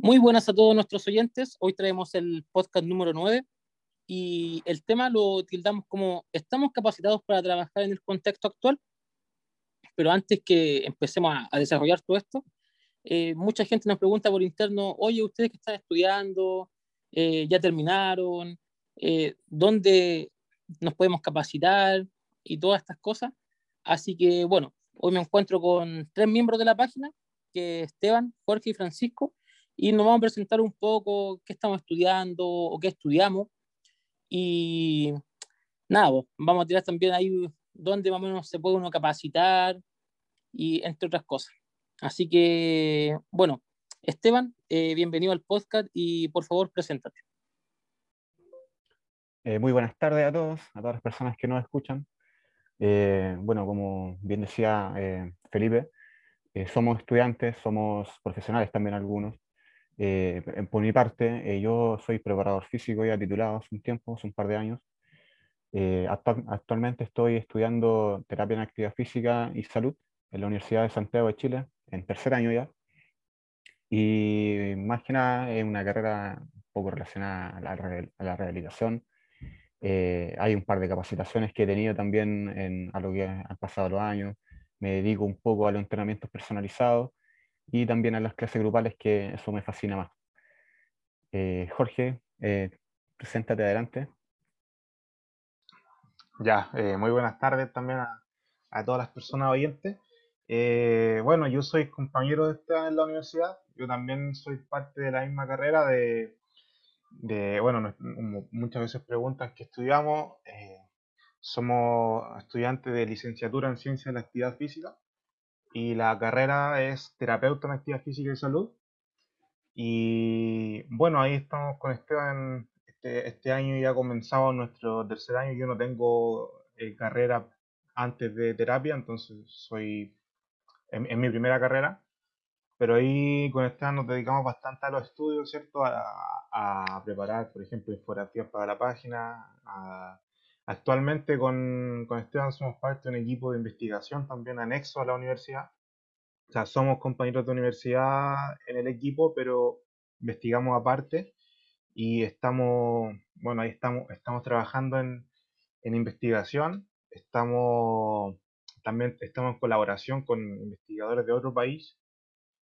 Muy buenas a todos nuestros oyentes. Hoy traemos el podcast número 9 y el tema lo tildamos como ¿estamos capacitados para trabajar en el contexto actual? Pero antes que empecemos a, desarrollar todo esto, eh, mucha gente nos pregunta por interno, oye, ustedes que están estudiando, eh, ya terminaron, eh, ¿dónde nos podemos capacitar? Y todas estas cosas. Así que bueno, hoy me encuentro con tres miembros de la página, que Esteban, Jorge y Francisco, y nos vamos a presentar un poco qué estamos estudiando o qué estudiamos. Y nada, vamos a tirar también ahí dónde más o menos se puede uno capacitar y entre otras cosas. Así que, bueno, Esteban, eh, bienvenido al podcast y por favor, preséntate. Eh, muy buenas tardes a todos, a todas las personas que nos escuchan. Eh, bueno, como bien decía Felipe, somos estudiantes, somos profesionales también algunos, eh, por mi parte, eh, yo soy preparador físico ya titulado hace un tiempo, hace un par de años. Eh, actualmente estoy estudiando terapia en actividad física y salud en la Universidad de Santiago de Chile, en tercer año ya. Y más que nada es una carrera un poco relacionada a la, a la rehabilitación. hay un par de capacitaciones que he tenido también en, a lo que han pasado los años. Me dedico un poco a los entrenamientos personalizados y también a las clases grupales, que eso me fascina más. Eh, Jorge, eh, preséntate adelante. Ya, eh, muy buenas tardes también a, a todas las personas oyentes. Eh, bueno, yo soy compañero de esta en la universidad, yo también soy parte de la misma carrera de, de bueno, muchas veces preguntan qué estudiamos. somos estudiantes de licenciatura en Ciencias de la Actividad Física y la carrera es terapeuta en actividad física y salud. Y bueno, ahí estamos con Esteban. Este, este año ya comenzamos nuestro tercer año. Yo no tengo eh, carrera antes de terapia, entonces soy en, mi primera carrera. Pero ahí con Esteban nos dedicamos bastante a los estudios, ¿cierto? A, a preparar, por ejemplo, infografías para la página, a Actualmente con, con, Esteban somos parte de un equipo de investigación también anexo a la universidad. O sea, somos compañeros de universidad en el equipo, pero investigamos aparte y estamos, bueno, ahí estamos, estamos trabajando en, en investigación. Estamos, también estamos en colaboración con investigadores de otro país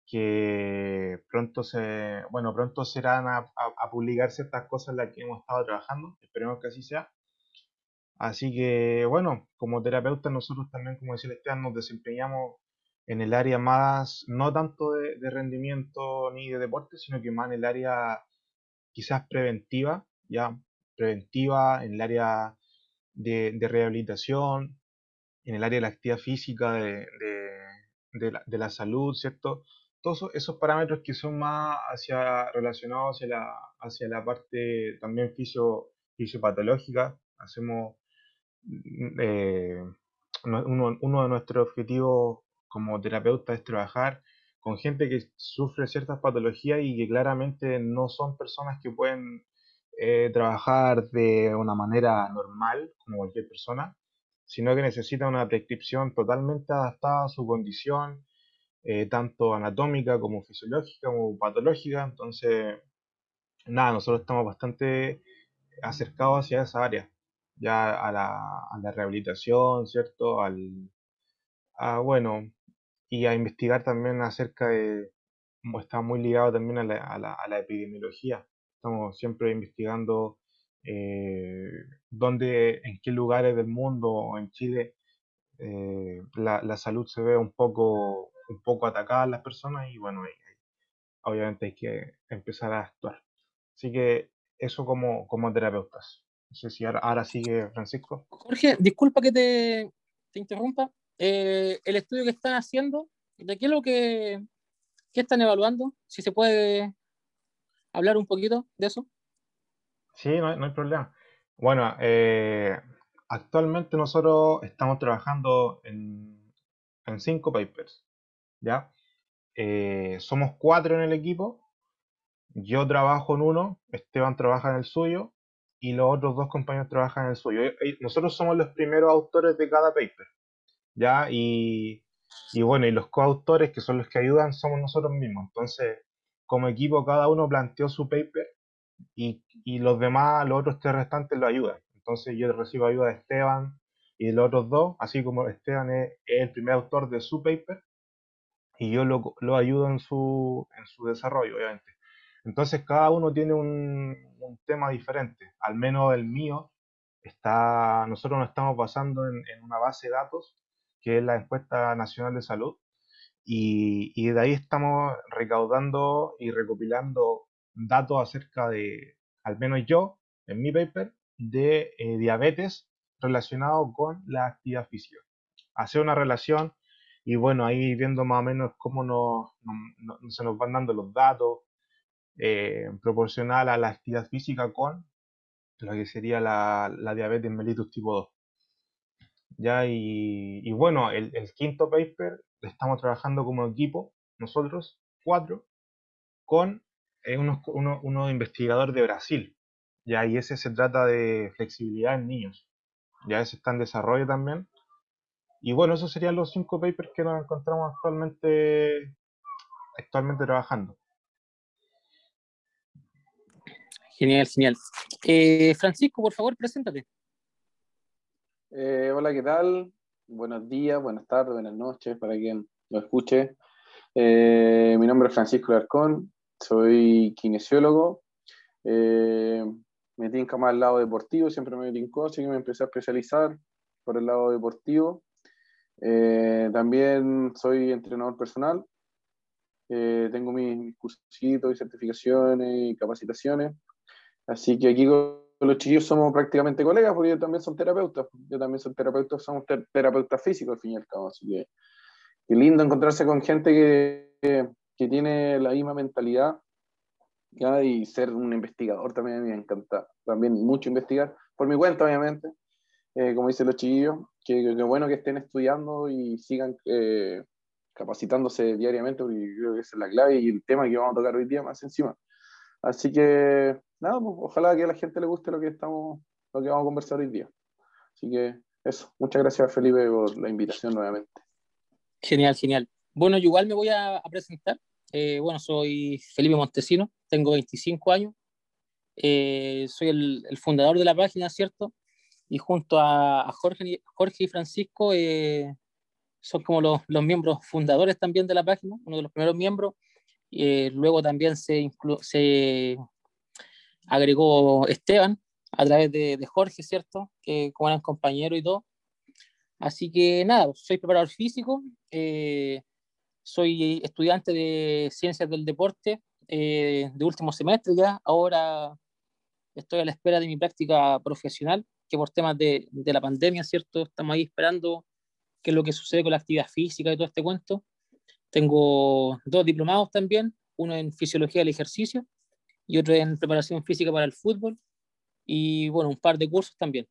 que pronto se, bueno, pronto serán a, a, a publicar ciertas cosas en las que hemos estado trabajando. Esperemos que así sea. Así que, bueno, como terapeutas nosotros también, como decía Esteban, nos desempeñamos en el área más, no tanto de, rendimiento ni de deporte, sino que más en el área quizás preventiva, ya preventiva, en el área de, rehabilitación, en el área de la actividad física, de, la, salud, ¿cierto? Todos esos parámetros que son más hacia, relacionados hacia la, parte también fisio, fisiopatológica. Hacemos eh, uno, de nuestros objetivos como terapeuta es trabajar con gente que sufre ciertas patologías y que claramente no son personas que pueden eh, trabajar de una manera normal como cualquier persona, sino que necesitan una prescripción totalmente adaptada a su condición, eh, tanto anatómica como fisiológica como patológica. Entonces, nada, nosotros estamos bastante acercados hacia esa área ya a la, a la rehabilitación, ¿cierto? Al, a, bueno, y a investigar también acerca de, está muy ligado también a la, a la, a epidemiología. Estamos siempre investigando eh, dónde, en qué lugares del mundo o en Chile eh, la, la, salud se ve un poco, un poco atacada en las personas y bueno, obviamente hay que empezar a actuar. Así que eso como, como terapeutas. No sé si ahora, sigue Francisco. Jorge, disculpa que te, interrumpa. Eh, el estudio que están haciendo, ¿de qué es lo que están evaluando? Si se puede hablar un poquito de eso. Sí, no, hay problema. Bueno, eh, actualmente nosotros estamos trabajando en, en cinco papers, ¿ya? Eh, somos cuatro en el equipo. Yo trabajo en uno, Esteban trabaja en el suyo y los otros dos compañeros trabajan en el suyo. Nosotros somos los primeros autores de cada paper, ¿ya? Y, y bueno, y los coautores, que son los que ayudan, somos nosotros mismos. Entonces, como equipo cada uno planteó su paper y, y los demás, los otros tres restantes lo ayudan. Entonces yo recibo ayuda de Esteban y los otros dos, así como Esteban es, el primer autor de su paper y yo lo, lo ayudo en su, en su desarrollo, obviamente. Entonces cada uno tiene un, tema diferente, al menos el mío está, nosotros nos estamos basando en, una base de datos que es la encuesta nacional de salud y, y de ahí estamos recaudando y recopilando datos acerca de, al menos yo, en mi paper, de eh, diabetes relacionado con la actividad física. Hacer una relación y bueno, ahí viendo más o menos cómo nos, se nos van dando los datos eh, proporcional a la actividad física con lo que sería la, diabetes mellitus tipo 2. Ya, y, y bueno, el, quinto paper estamos trabajando como equipo, nosotros, cuatro, con eh, unos, uno, unos investigadores de Brasil. Ya, y ese se trata de flexibilidad en niños. Ya ese está en desarrollo también. Y bueno, esos serían los cinco papers que nos encontramos actualmente, actualmente trabajando. Genial, genial. Eh, Francisco, por favor, preséntate. Eh, hola, ¿qué tal? Buenos días, buenas tardes, buenas noches para quien lo escuche. Eh, mi nombre es Francisco Larcón, soy kinesiólogo. Me tinca más al lado deportivo, siempre me tincó, así que me empecé a especializar por el lado deportivo. También soy entrenador personal. Tengo mis cursitos y certificaciones y capacitaciones. Así que aquí con los chiquillos somos prácticamente colegas porque ellos también son terapeutas. Yo también soy terapeuta, somos ter terapeutas físicos al fin y al cabo. Así que qué lindo encontrarse con gente que, que, tiene la misma mentalidad y ser un investigador también me encanta. También mucho investigar, por mi cuenta obviamente, eh, como dicen los chiquillos, que, que, bueno que estén estudiando y sigan eh, capacitándose diariamente, porque creo que es la clave y el tema que vamos a tocar hoy día más encima. Así que, nada, pues, ojalá que a la gente le guste lo que, estamos, lo que vamos a conversar hoy día. Así que eso, muchas gracias Felipe por la invitación nuevamente. Genial, genial. Bueno, yo igual me voy a, a presentar. Eh, bueno, soy Felipe Montesino, tengo 25 años, eh, soy el, el, fundador de la página, ¿cierto? Y junto a, a Jorge, Jorge, y Francisco eh, son como los, los, miembros fundadores también de la página, uno de los primeros miembros. Eh, luego también se, se, agregó Esteban a través de, Jorge, ¿cierto? Que como eran compañeros y todo. Así que nada, soy preparador físico, eh, soy estudiante de ciencias del deporte eh, de último semestre ya. Ahora estoy a la espera de mi práctica profesional, que por temas de, de, la pandemia, ¿cierto? Estamos ahí esperando qué es lo que sucede con la actividad física y todo este cuento. Tengo dos diplomados también, uno en fisiología del ejercicio y otro en preparación física para el fútbol. Y bueno, un par de cursos también.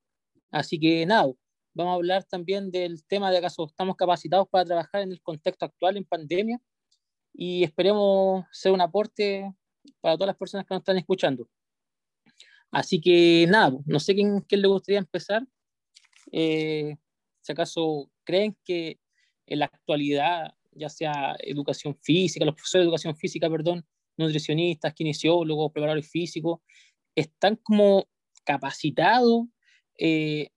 Así que nada, vamos a hablar también del tema de acaso estamos capacitados para trabajar en el contexto actual en pandemia y esperemos ser un aporte para todas las personas que nos están escuchando. Así que nada, no sé quién, quién le gustaría empezar. Eh, si acaso creen que en la actualidad, ya sea educación física, los profesores de educación física, perdón, nutricionistas, kinesiólogos, preparadores físicos, están como capacitados eh,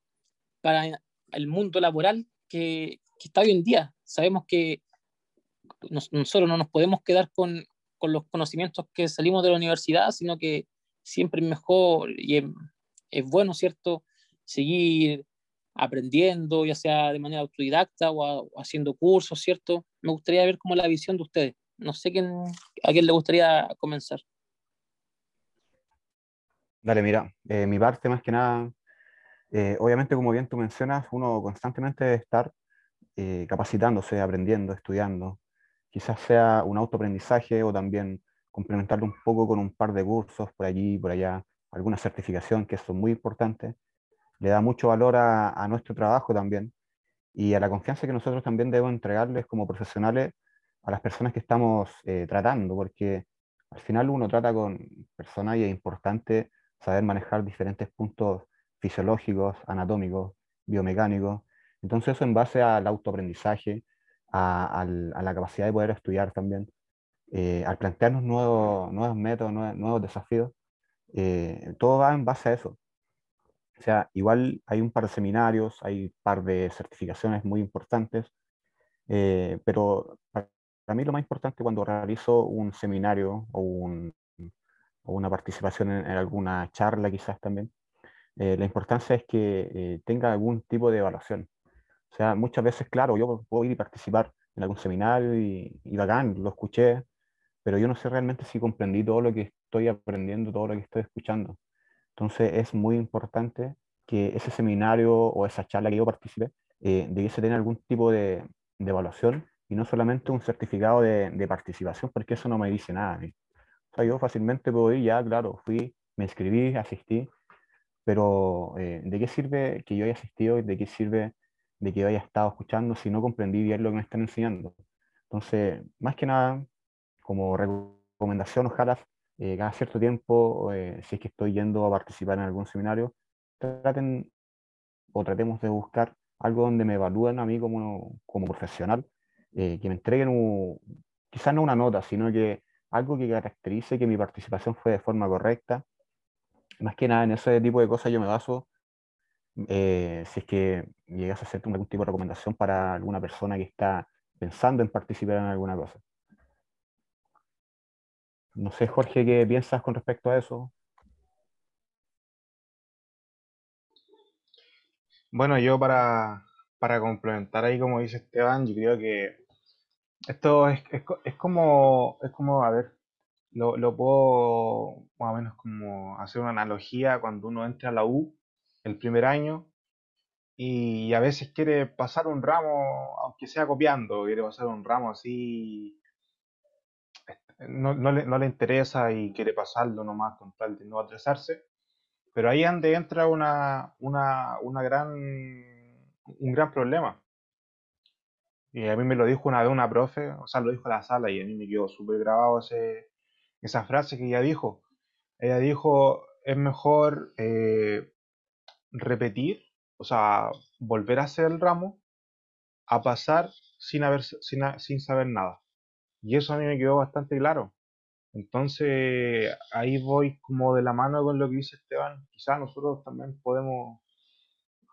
para el mundo laboral que, que, está hoy en día. Sabemos que nos, nosotros no nos podemos quedar con, con, los conocimientos que salimos de la universidad, sino que siempre es mejor y es, es bueno, ¿cierto?, seguir aprendiendo, ya sea de manera autodidacta o, a, o, haciendo cursos, ¿cierto? Me gustaría ver cómo la visión de ustedes. No sé quién, a quién le gustaría comenzar. Dale, mira, eh, mi parte más que nada, eh, obviamente como bien tú mencionas, uno constantemente debe estar eh, capacitándose, aprendiendo, estudiando. Quizás sea un autoaprendizaje o también complementarlo un poco con un par de cursos por allí, por allá, alguna certificación, que eso es muy importante. Le da mucho valor a, a nuestro trabajo también y a la confianza que nosotros también debemos entregarles como profesionales a las personas que estamos eh, tratando, porque al final uno trata con personas y es importante saber manejar diferentes puntos fisiológicos, anatómicos, biomecánicos. Entonces eso en base al autoaprendizaje, a, a, la capacidad de poder estudiar también. eh, al plantearnos nuevos, nuevos métodos, nuevos, desafíos, eh, todo va en base a eso. O sea, igual hay un par de seminarios, hay un par de certificaciones muy importantes, eh, pero para, mí lo más importante cuando realizo un seminario o, un, o una participación en, alguna charla quizás también, la importancia es que tenga algún tipo de evaluación. O sea, muchas veces, claro, yo puedo ir y participar en algún seminario y, y bacán, lo escuché, pero yo no sé realmente si comprendí todo lo que estoy aprendiendo, todo lo que estoy escuchando. Entonces es muy importante que ese seminario o esa charla que yo participe eh, debiese tener algún tipo de, evaluación y no solamente un certificado de, de, participación, porque eso no me dice nada. O sea, yo fácilmente puedo ir, ya, claro, fui, me inscribí, asistí, pero eh, ¿de qué sirve que yo haya asistido y de qué sirve de que yo haya estado escuchando si no comprendí bien lo que me están enseñando? Entonces, más que nada, como recomendación, ojalá eh, cada cierto tiempo, eh, si es que estoy yendo a participar en algún seminario, traten o tratemos de buscar algo donde me evalúen a mí como, como profesional, eh, que me entreguen quizás no una nota, sino que algo que caracterice que mi participación fue de forma correcta. Más que nada en ese tipo de cosas yo me baso si es que llegas a hacer algún tipo de recomendación para alguna persona que está pensando en participar en alguna cosa. No sé, Jorge, ¿qué piensas con respecto a eso? Bueno, yo para, complementar ahí, como dice Esteban, yo creo que esto es, como, es como, a ver, lo, lo, puedo más o menos como hacer una analogía cuando uno entra a la U el primer año y a veces quiere pasar un ramo, aunque sea copiando, quiere pasar un ramo así no, no, le, no, le, interesa y quiere pasarlo nomás con tal de no atrasarse. Pero ahí donde entra una, una, una gran, un gran problema. Y a mí me lo dijo una vez una profe, o sea, lo dijo la sala y a mí me quedó súper grabado ese, esa frase que ella dijo. Ella dijo, es mejor eh, repetir, o sea, volver a hacer el ramo, a pasar sin, haber, sin, sin saber nada. Y eso a mí me quedó bastante claro. Entonces, ahí voy como de la mano con lo que dice Esteban. Quizás nosotros también podemos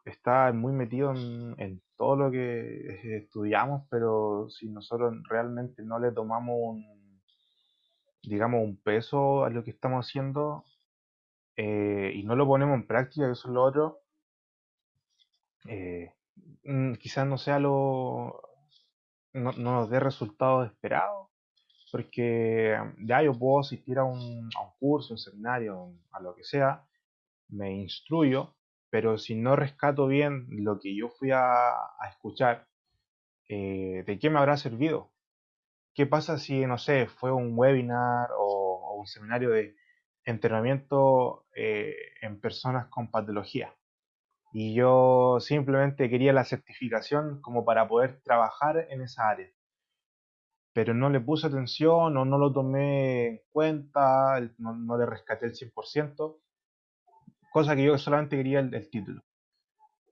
estar muy metidos en, todo lo que estudiamos, pero si nosotros realmente no le tomamos un, digamos, un peso a lo que estamos haciendo eh, y no lo ponemos en práctica, que eso es lo otro, eh, mm, quizás no sea lo, no, nos dé resultados esperados, porque ya yo puedo asistir a un, a un curso, un seminario, a lo que sea, me instruyo, pero si no rescato bien lo que yo fui a, escuchar, eh, ¿de qué me habrá servido? ¿Qué pasa si, no sé, fue un webinar o, un seminario de entrenamiento eh, en personas con patología? y yo simplemente quería la certificación como para poder trabajar en esa área. Pero no le puse atención o no lo tomé en cuenta, no, le rescaté el 100%, cosa que yo solamente quería el, título.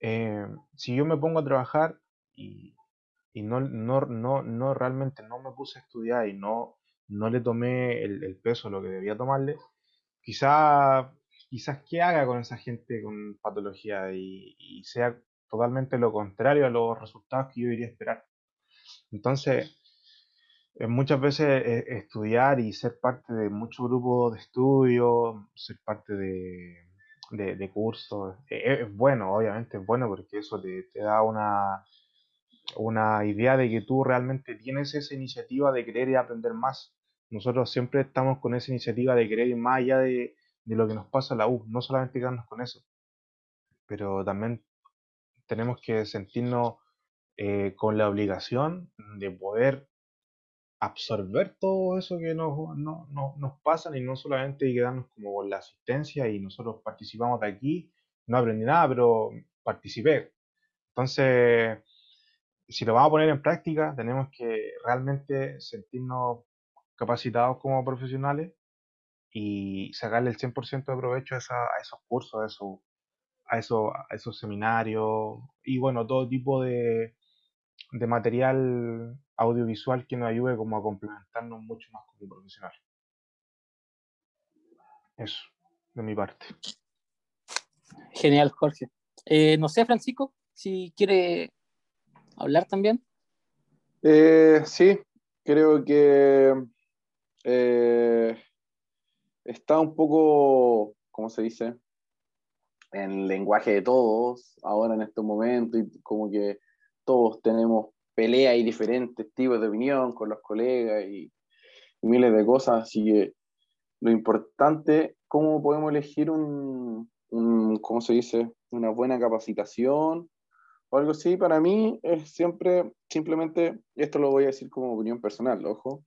Eh, si yo me pongo a trabajar y, no, no, no, no, realmente no me puse a estudiar y no, no le tomé el, el peso lo que debía tomarle, quizá quizás qué haga con esa gente con patología y, sea totalmente lo contrario a los resultados que yo iría a esperar. Entonces, eh, muchas veces eh, estudiar y ser parte de muchos grupos de estudio, ser parte de, de, cursos, eh, es, bueno, obviamente es bueno porque eso te, te da una, una idea de que tú realmente tienes esa iniciativa de querer y aprender más. Nosotros siempre estamos con esa iniciativa de querer ir más allá de, de lo que nos pasa a la U, no solamente quedarnos con eso, pero también tenemos que sentirnos eh, con la obligación de poder absorber todo eso que nos, no, nos pasa y no solamente quedarnos como con la asistencia y nosotros participamos de aquí, no aprendí nada, pero participé. Entonces, si lo vamos a poner en práctica, tenemos que realmente sentirnos capacitados como profesionales y sacarle el 100% de provecho a, esos cursos, a, eso, a, a esos seminarios y bueno, todo tipo de, de material audiovisual que nos ayude como a complementarnos mucho más como profesional. Eso, de mi parte. Genial, Jorge. Eh, no sé, Francisco, si quiere hablar también. Eh, sí, creo que eh, está un poco, ¿cómo se dice? En el lenguaje de todos, ahora en estos momentos, y como que todos tenemos peleas y diferentes tipos de opinión con los colegas y, miles de cosas, así que lo importante, ¿cómo podemos elegir un, un, ¿cómo se dice? Una buena capacitación o algo así, para mí es siempre, simplemente, esto lo voy a decir como opinión personal, ojo,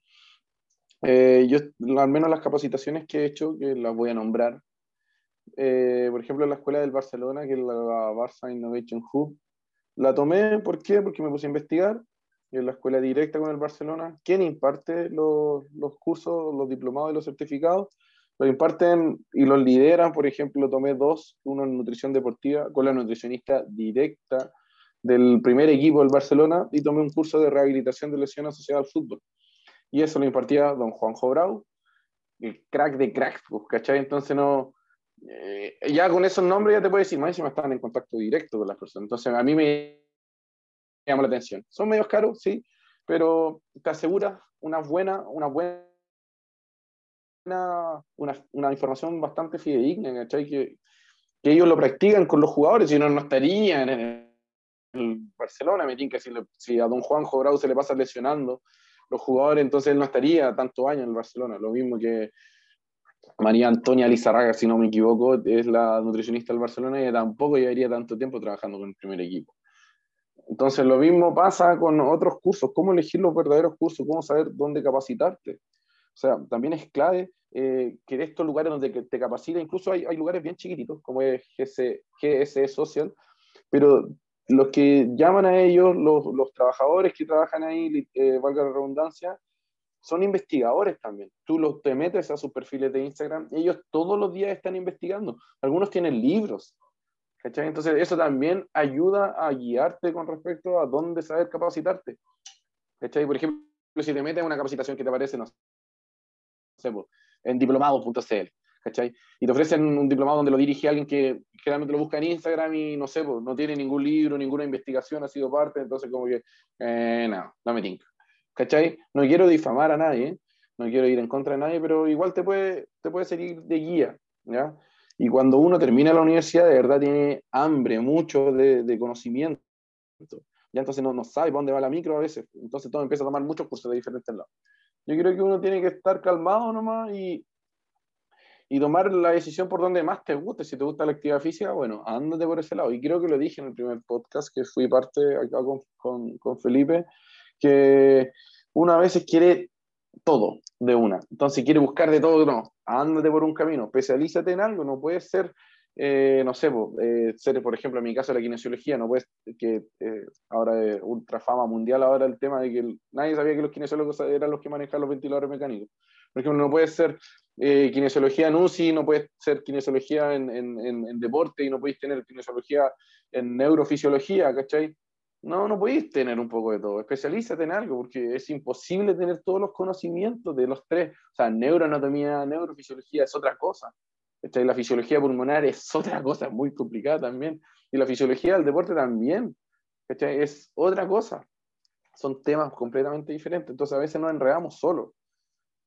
eh, yo, al menos las capacitaciones que he hecho, que las voy a nombrar, eh, por ejemplo, la escuela del Barcelona, que es la Barça Innovation Hub, la tomé, ¿por qué? Porque me puse a investigar en la escuela directa con el Barcelona. ¿Quién imparte los, los cursos, los diplomados y los certificados? Los imparten y los lideran, por ejemplo, tomé dos, uno en nutrición deportiva con la nutricionista directa del primer equipo del Barcelona y tomé un curso de rehabilitación de lesiones asociadas al fútbol y eso lo impartía don Juanjo Brau, el crack de crack, pues, ¿cachai? Entonces no, eh, ya con esos nombres ya te puedo decir, más me estaban en contacto directo con las personas, entonces a mí me llama la atención. Son medios caros, sí, pero te asegura una buena, una buena, una, una información bastante fidedigna, ¿cachai? Que, que ellos lo practican con los jugadores, si no, no estarían en el Barcelona, me que si, si a don Juanjo Brau se le pasa lesionando, los jugadores, entonces él no estaría tantos años en el Barcelona. Lo mismo que María Antonia Lizarraga, si no me equivoco, es la nutricionista del Barcelona y tampoco llevaría tanto tiempo trabajando con el primer equipo. Entonces lo mismo pasa con otros cursos, cómo elegir los verdaderos cursos, cómo saber dónde capacitarte. O sea, también es clave eh, que estos lugares donde te capacita, incluso hay, lugares bien chiquititos, como es GS, GSE Social, pero los que llaman a ellos, los, los trabajadores que trabajan ahí, eh, valga la redundancia, son investigadores también. Tú los, te metes a sus perfiles de Instagram, ellos todos los días están investigando. Algunos tienen libros. Entonces, eso también ayuda a guiarte con respecto a dónde saber capacitarte. ¿cachai? Por ejemplo, si te metes en una capacitación que te parece, no sé, en diplomado.cl. Y te ofrecen un diplomado donde lo dirige alguien que generalmente lo busca en Instagram y no sé, no tiene ningún libro, ninguna investigación, ha sido parte, entonces como que, eh, no, no me tinca, ¿cachai? No quiero difamar a nadie, no quiero ir en contra de nadie, pero igual te puede, te puede servir de guía, ¿ya? Y cuando uno termina la universidad, de verdad tiene hambre, mucho de, de conocimiento. Ya entonces no, no sabe dónde va la micro a veces. Entonces todo empieza a tomar muchos cursos de diferentes lados. Yo creo que uno tiene que estar calmado nomás y, y tomar la decisión por donde más te guste. Si te gusta la actividad física, bueno, ándate por ese lado. Y creo que lo dije en el primer podcast que fui parte acá con, con, con Felipe, que una vez quiere todo de una. Entonces quiere buscar de todo, no, ándate por un camino, especialízate en algo, no puedes ser, eh, no sé, eh, ser, por ejemplo, en mi caso la kinesiología, no puedes, que eh, ahora ultra fama mundial ahora el tema de que nadie sabía que los kinesiólogos eran los que manejan los ventiladores mecánicos. Por ejemplo, no puedes ser eh, kinesiología en UCI, no puedes ser kinesiología en, en, en, deporte y no puedes tener kinesiología en neurofisiología, ¿cachai? No, no podéis tener un poco de todo. Especialízate en algo, porque es imposible tener todos los conocimientos de los tres. O sea, neuroanatomía, neurofisiología es otra cosa. ¿cachai? La fisiología pulmonar es otra cosa, muy complicada también. Y la fisiología del deporte también. ¿cachai? Es otra cosa. Son temas completamente diferentes. Entonces, a veces nos enredamos solo.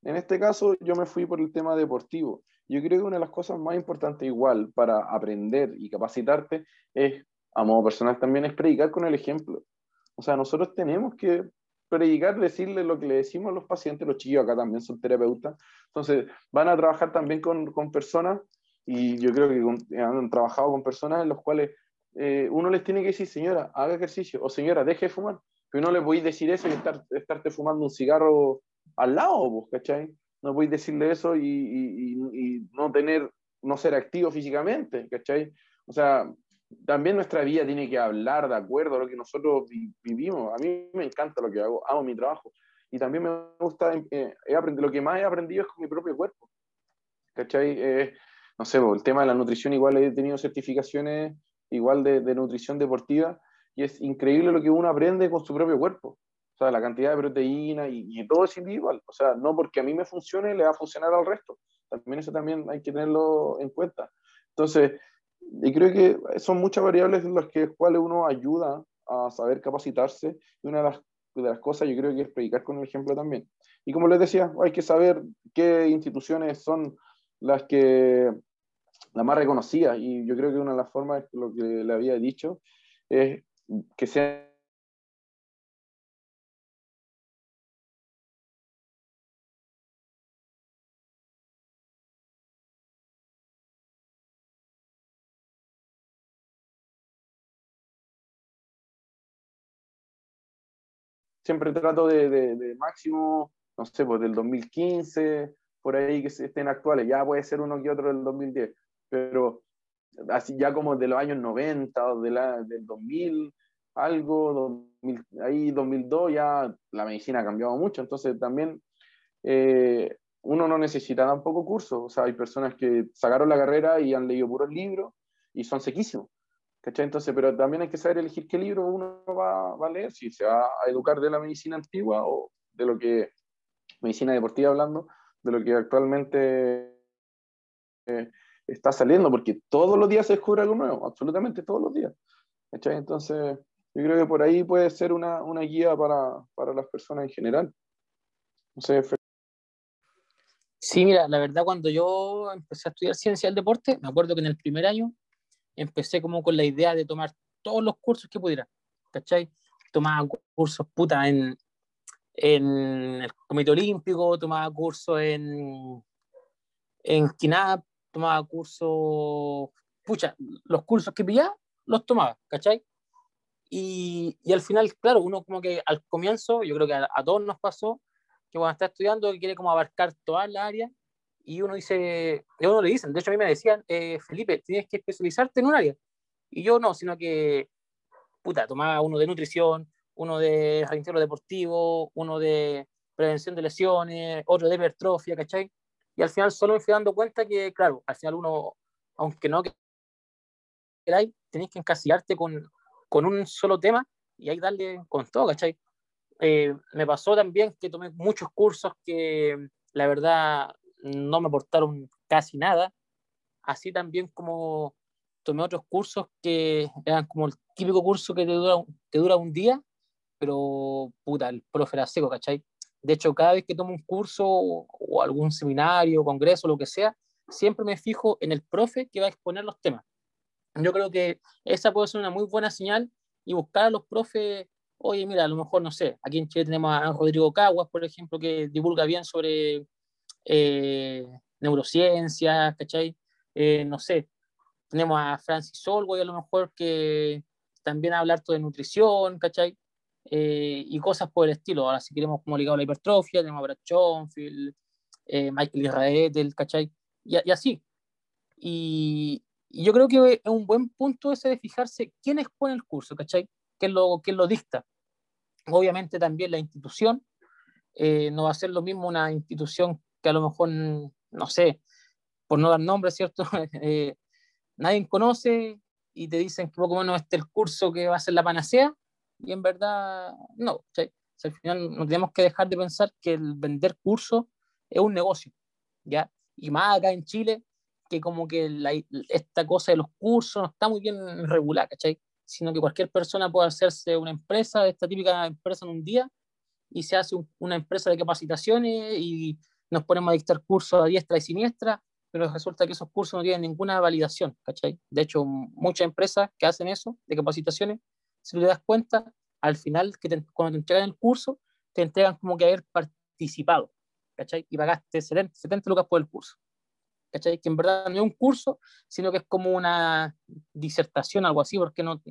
En este caso, yo me fui por el tema deportivo. Yo creo que una de las cosas más importantes igual para aprender y capacitarte es, a modo personal también, es predicar con el ejemplo. O sea, nosotros tenemos que predicar, decirle lo que le decimos a los pacientes, los chiquillos acá también son terapeutas, entonces van a trabajar también con, con personas y yo creo que han trabajado con personas en las cuales eh, uno les tiene que decir, señora, haga ejercicio, o señora, deje de fumar, pero no le podéis decir eso y estar, estarte fumando un cigarro al lado, pues, ¿cachai? No podéis decirle eso y, y, y, no tener, no ser activo físicamente, ¿cachai? O sea, también nuestra vida tiene que hablar de acuerdo a lo que nosotros vivimos. A mí me encanta lo que hago, amo mi trabajo. Y también me gusta, eh, he aprendido, lo que más he aprendido es con mi propio cuerpo. ¿Cachai? Eh, no sé, el tema de la nutrición, igual he tenido certificaciones igual de, de nutrición deportiva y es increíble lo que uno aprende con su propio cuerpo. O sea, la cantidad de proteína y, y todo es individual. O sea, no porque a mí me funcione le va a funcionar al resto. También eso también hay que tenerlo en cuenta. Entonces, y creo que son muchas variables en las que, cuales uno ayuda a saber capacitarse. Y una de las, cosas yo creo que es predicar con el ejemplo también. Y como les decía, hay que saber qué instituciones son las que la más reconocidas. Y yo creo que una de las formas, lo que le había dicho, es que sean siempre trato de, de, máximo, no sé, pues del 2015, por ahí que estén actuales, ya puede ser uno que otro del 2010, pero así ya como de los años 90 o de la, del 2000, algo, 2000, ahí 2002 ya la medicina ha cambiado mucho, entonces también eh, uno no necesita tampoco cursos, o sea, hay personas que sacaron la carrera y han leído puros libros y son sequísimos. ¿Cachai? Entonces, pero también hay que saber elegir qué libro uno va, va, a leer, si se va a educar de la medicina antigua o de lo que, medicina deportiva hablando, de lo que actualmente eh, está saliendo, porque todos los días se descubre algo nuevo, absolutamente todos los días. ¿Cachai? Entonces, yo creo que por ahí puede ser una, una guía para, para, las personas en general. No sé, Sí, mira, la verdad cuando yo empecé a estudiar ciencia del deporte, me acuerdo que en el primer año empecé como con la idea de tomar todos los cursos que pudiera, ¿cachai? Tomaba cursos, puta, en, en el Comité Olímpico, tomaba cursos en, en KINAP, tomaba cursos, pucha, los cursos que pillaba, los tomaba, ¿cachai? Y, y, al final, claro, uno como que al comienzo, yo creo que a, a todos nos pasó, que cuando está estudiando quiere como abarcar toda la área y uno dice, y uno le dicen, de hecho a mí me decían, eh, Felipe, tienes que especializarte en un área. Y yo no, sino que, puta, tomaba uno de nutrición, uno de reintegro deportivo, uno de prevención de lesiones, otro de hipertrofia, ¿cachai? Y al final solo me fui dando cuenta que, claro, al final uno, aunque no queráis, tenéis que encasillarte con, con un solo tema y ahí darle con todo, ¿cachai? Eh, me pasó también que tomé muchos cursos que la verdad no me aportaron casi nada, así también como tomé otros cursos que eran como el típico curso que te dura, te dura un día, pero puta, el profe era seco, ¿cachai? De hecho, cada vez que tomo un curso o algún seminario, congreso, lo que sea, siempre me fijo en el profe que va a exponer los temas. Yo creo que esa puede ser una muy buena señal y buscar a los profes, oye, mira, a lo mejor, no sé, aquí en Chile tenemos a Rodrigo Caguas, por ejemplo, que divulga bien sobre eh, neurociencias, ¿cachai? Eh, no sé, tenemos a Francis Solway a lo mejor que también habla harto de nutrición, ¿cachai? Eh, y cosas por el estilo. Ahora, si queremos como ligado a la hipertrofia, tenemos a Brad Schoenfield, eh, Michael Israel, ¿cachai? Y, y así. Y, y, yo creo que es un buen punto ese de fijarse quién expone el curso, ¿cachai? ¿Quién lo, quién lo dicta? Obviamente también la institución. Eh, no va a ser lo mismo una institución que a lo mejor, no sé, por no dar nombre, ¿cierto? eh, nadie conoce y te dicen que poco menos este es el curso que va a ser la panacea y en verdad no. ¿sí? al final no tenemos que dejar de pensar que el vender cursos es un negocio, ¿ya? Y más acá en Chile, que como que la, esta cosa de los cursos no está muy bien regulada, ¿cachai? Sino que cualquier persona puede hacerse una empresa, esta típica empresa en un día, y se hace un, una empresa de capacitaciones y nos ponemos a dictar cursos a diestra y siniestra, pero resulta que esos cursos no tienen ninguna validación, ¿cachai? De hecho, muchas empresas que hacen eso, de capacitaciones, si te das cuenta, al final, que te, cuando te entregan el curso, te entregan como que haber participado, ¿cachai? Y pagaste 70, 70 lucas por el curso, ¿cachai? Que en verdad no es un curso, sino que es como una disertación, algo así, porque no,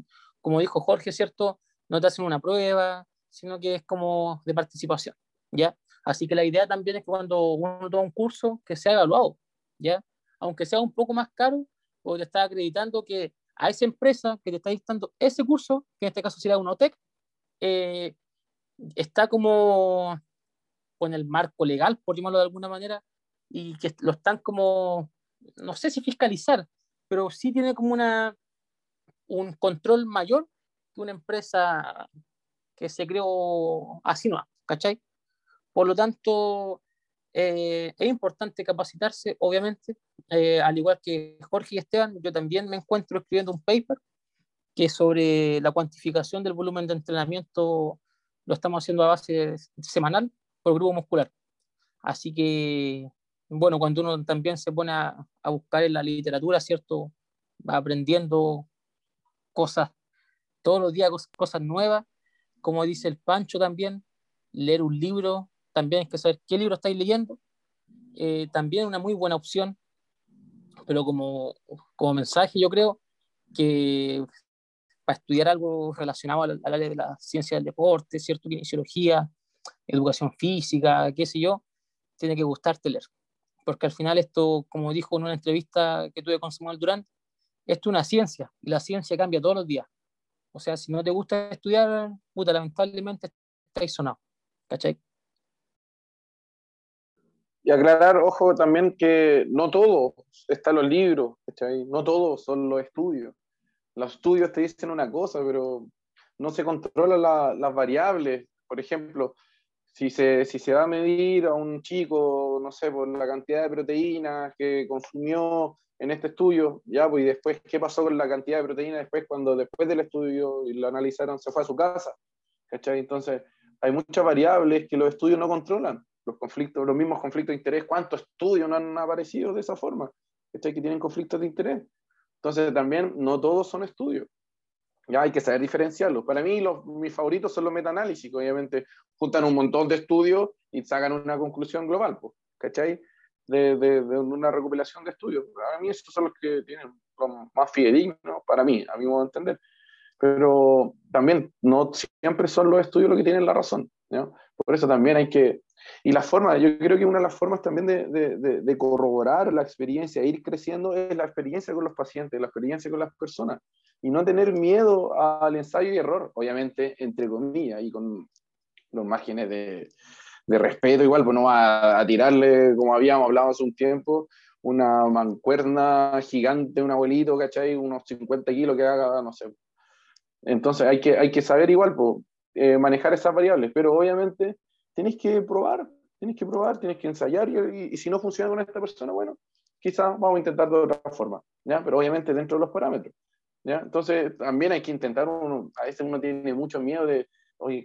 como dijo Jorge, ¿cierto? No te hacen una prueba, sino que es como de participación, ¿ya? Así que la idea también es que cuando uno toma un curso, que sea evaluado, ¿ya? Aunque sea un poco más caro, o te está acreditando que a esa empresa que te está dictando ese curso, que en este caso sería una OTEC, eh, está como con el marco legal, por llamarlo de alguna manera, y que lo están como, no sé si fiscalizar, pero sí tiene como una, un control mayor que una empresa que se creó así no, ¿cachai? Por lo tanto, eh, es importante capacitarse, obviamente, eh, al igual que Jorge y Esteban, yo también me encuentro escribiendo un paper que sobre la cuantificación del volumen de entrenamiento lo estamos haciendo a base semanal por grupo muscular. Así que, bueno, cuando uno también se pone a, a buscar en la literatura, ¿cierto? Va aprendiendo cosas todos los días, cosas nuevas, como dice el Pancho también, leer un libro, también hay que saber qué libro estáis leyendo, eh, también una muy buena opción, pero como, como mensaje yo creo que para estudiar algo relacionado al, área de la ciencia del deporte, ¿cierto? Kinesiología, educación física, qué sé yo, tiene que gustarte leer. Porque al final esto, como dijo en una entrevista que tuve con Samuel Durán, esto es una ciencia y la ciencia cambia todos los días. O sea, si no te gusta estudiar, puta, lamentablemente estáis sonado. ¿Cachai? Y aclarar, ojo, también que no todo está en los libros. No todo son los estudios. Los estudios te dicen una cosa, pero no se controlan las variables. Por ejemplo, si se, si se va a medir a un chico, no sé, por la cantidad de proteínas que consumió en este estudio, ya, pues, y después, ¿qué pasó con la cantidad de proteína después cuando después del estudio lo analizaron, se fue a su casa? Entonces, hay muchas variables que los estudios no controlan. Los conflictos, los mismos conflictos de interés, ¿cuántos estudios no han aparecido de esa forma? ¿Cachai? Que tienen conflictos de interés. Entonces, también, no todos son estudios. Ya hay que saber diferenciarlos. Para mí, los, mis favoritos son los metaanálisis, que obviamente juntan un montón de estudios y sacan una conclusión global, pues, ¿cachai? de, de, una recopilación de estudios. A mí esos son los que tienen más fidedignos para mí, a mi modo de entender. Pero también no siempre son los estudios los que tienen la razón. ¿no? Por eso también hay que... Y la forma, yo creo que una de las formas también de, de, de corroborar la experiencia, ir creciendo, es la experiencia con los pacientes, la experiencia con las personas. Y no tener miedo al ensayo y error, obviamente, entre comillas, y con los márgenes de, de respeto igual, pues no va a, tirarle, como habíamos hablado hace un tiempo, una mancuerna gigante, un abuelito, ¿cachai? Unos 50 kilos que haga, no sé. Entonces hay que, hay que saber igual, pues, eh, manejar esas variables, pero obviamente tienes que probar, tienes que probar, tienes que ensayar y, si no funciona con esta persona, bueno, quizás vamos a intentar de otra forma, ¿ya? Pero obviamente dentro de los parámetros, ¿ya? Entonces también hay que intentar, uno, a veces uno tiene mucho miedo de,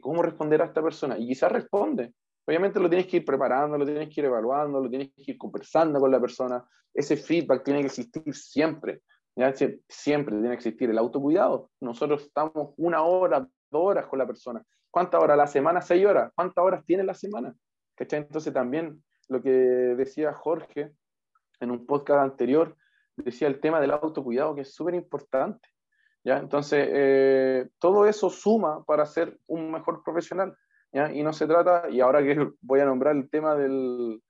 ¿cómo responder a esta persona? Y quizás responde, Obviamente lo tienes que ir preparando, lo tienes que ir evaluando, lo tienes que ir conversando con la persona. Ese feedback tiene que existir siempre. ¿ya? Siempre tiene que existir el autocuidado. Nosotros estamos una hora, dos horas con la persona. ¿Cuántas horas a la semana? Seis horas. ¿Cuántas horas tiene la semana? Entonces también lo que decía Jorge en un podcast anterior, decía el tema del autocuidado, que es súper importante. ¿ya? Entonces, eh, todo eso suma para ser un mejor profesional. Y no se trata, y ahora que voy a nombrar el tema del,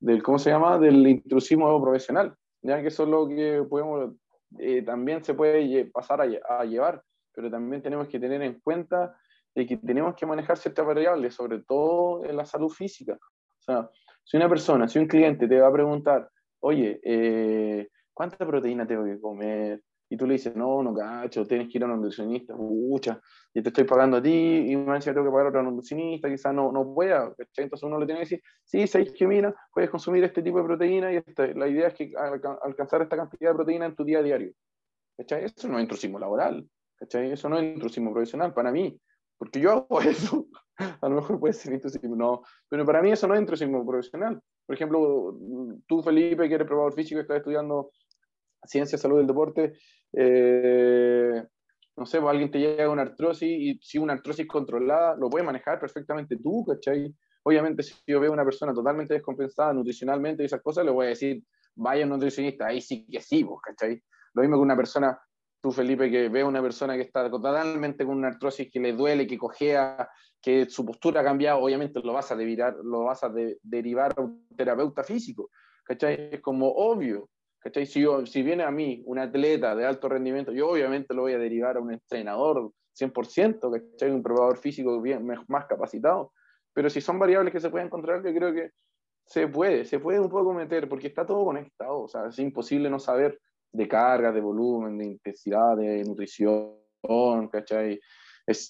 del ¿cómo se llama?, del intrusismo profesional, ¿ya? Que eso es lo que podemos, eh, también se puede pasar a, llevar, pero también tenemos que tener en cuenta de que tenemos que manejar ciertas variables, sobre todo en la salud física. O sea, si una persona, si un cliente te va a preguntar, oye, eh, ¿cuánta proteína tengo que comer? y tú le dices, no, no cacho, tienes que ir a un nutricionista, mucha, y te estoy pagando a ti, y me tengo que pagar a otro nutricionista, quizás no, no pueda, entonces uno le tiene que decir, sí, sabes que mira, puedes consumir este tipo de proteína, y la idea es que alcanzar esta cantidad de proteína en tu día a diario. ¿cachai? Eso no es intrusismo laboral, ¿cachai? eso no es intrusismo profesional para mí, porque yo hago eso, a lo mejor puede ser intrusismo, no, pero para mí eso no es intrusismo profesional. Por ejemplo, tú, Felipe, que eres probador físico, estás estudiando ciencia, salud del deporte, eh, no sé, pues alguien te llega una artrosis y si una artrosis controlada, lo puedes manejar perfectamente tú, ¿cachai? Obviamente, si yo veo una persona totalmente descompensada nutricionalmente y esas cosas, le voy a decir, vaya un nutricionista, ahí sí que sí, vos, pues, ¿cachai? Lo mismo que una persona, tú Felipe, que ve a una persona que está totalmente con una artrosis que le duele, que cojea, que su postura ha cambiado, obviamente lo vas a derivar, lo vas a derivar a un terapeuta físico, ¿cachai? Es como obvio, si, si viene a mí un atleta de alto rendimiento, yo obviamente lo voy a derivar a un entrenador 100%, ¿cachai? Un probador físico bien, más capacitado. Pero si son variables que se pueden controlar, yo creo que se puede, se puede un poco meter, porque está todo conectado. O sea, es imposible no saber de carga, de volumen, de intensidad, de nutrición, ¿cachai?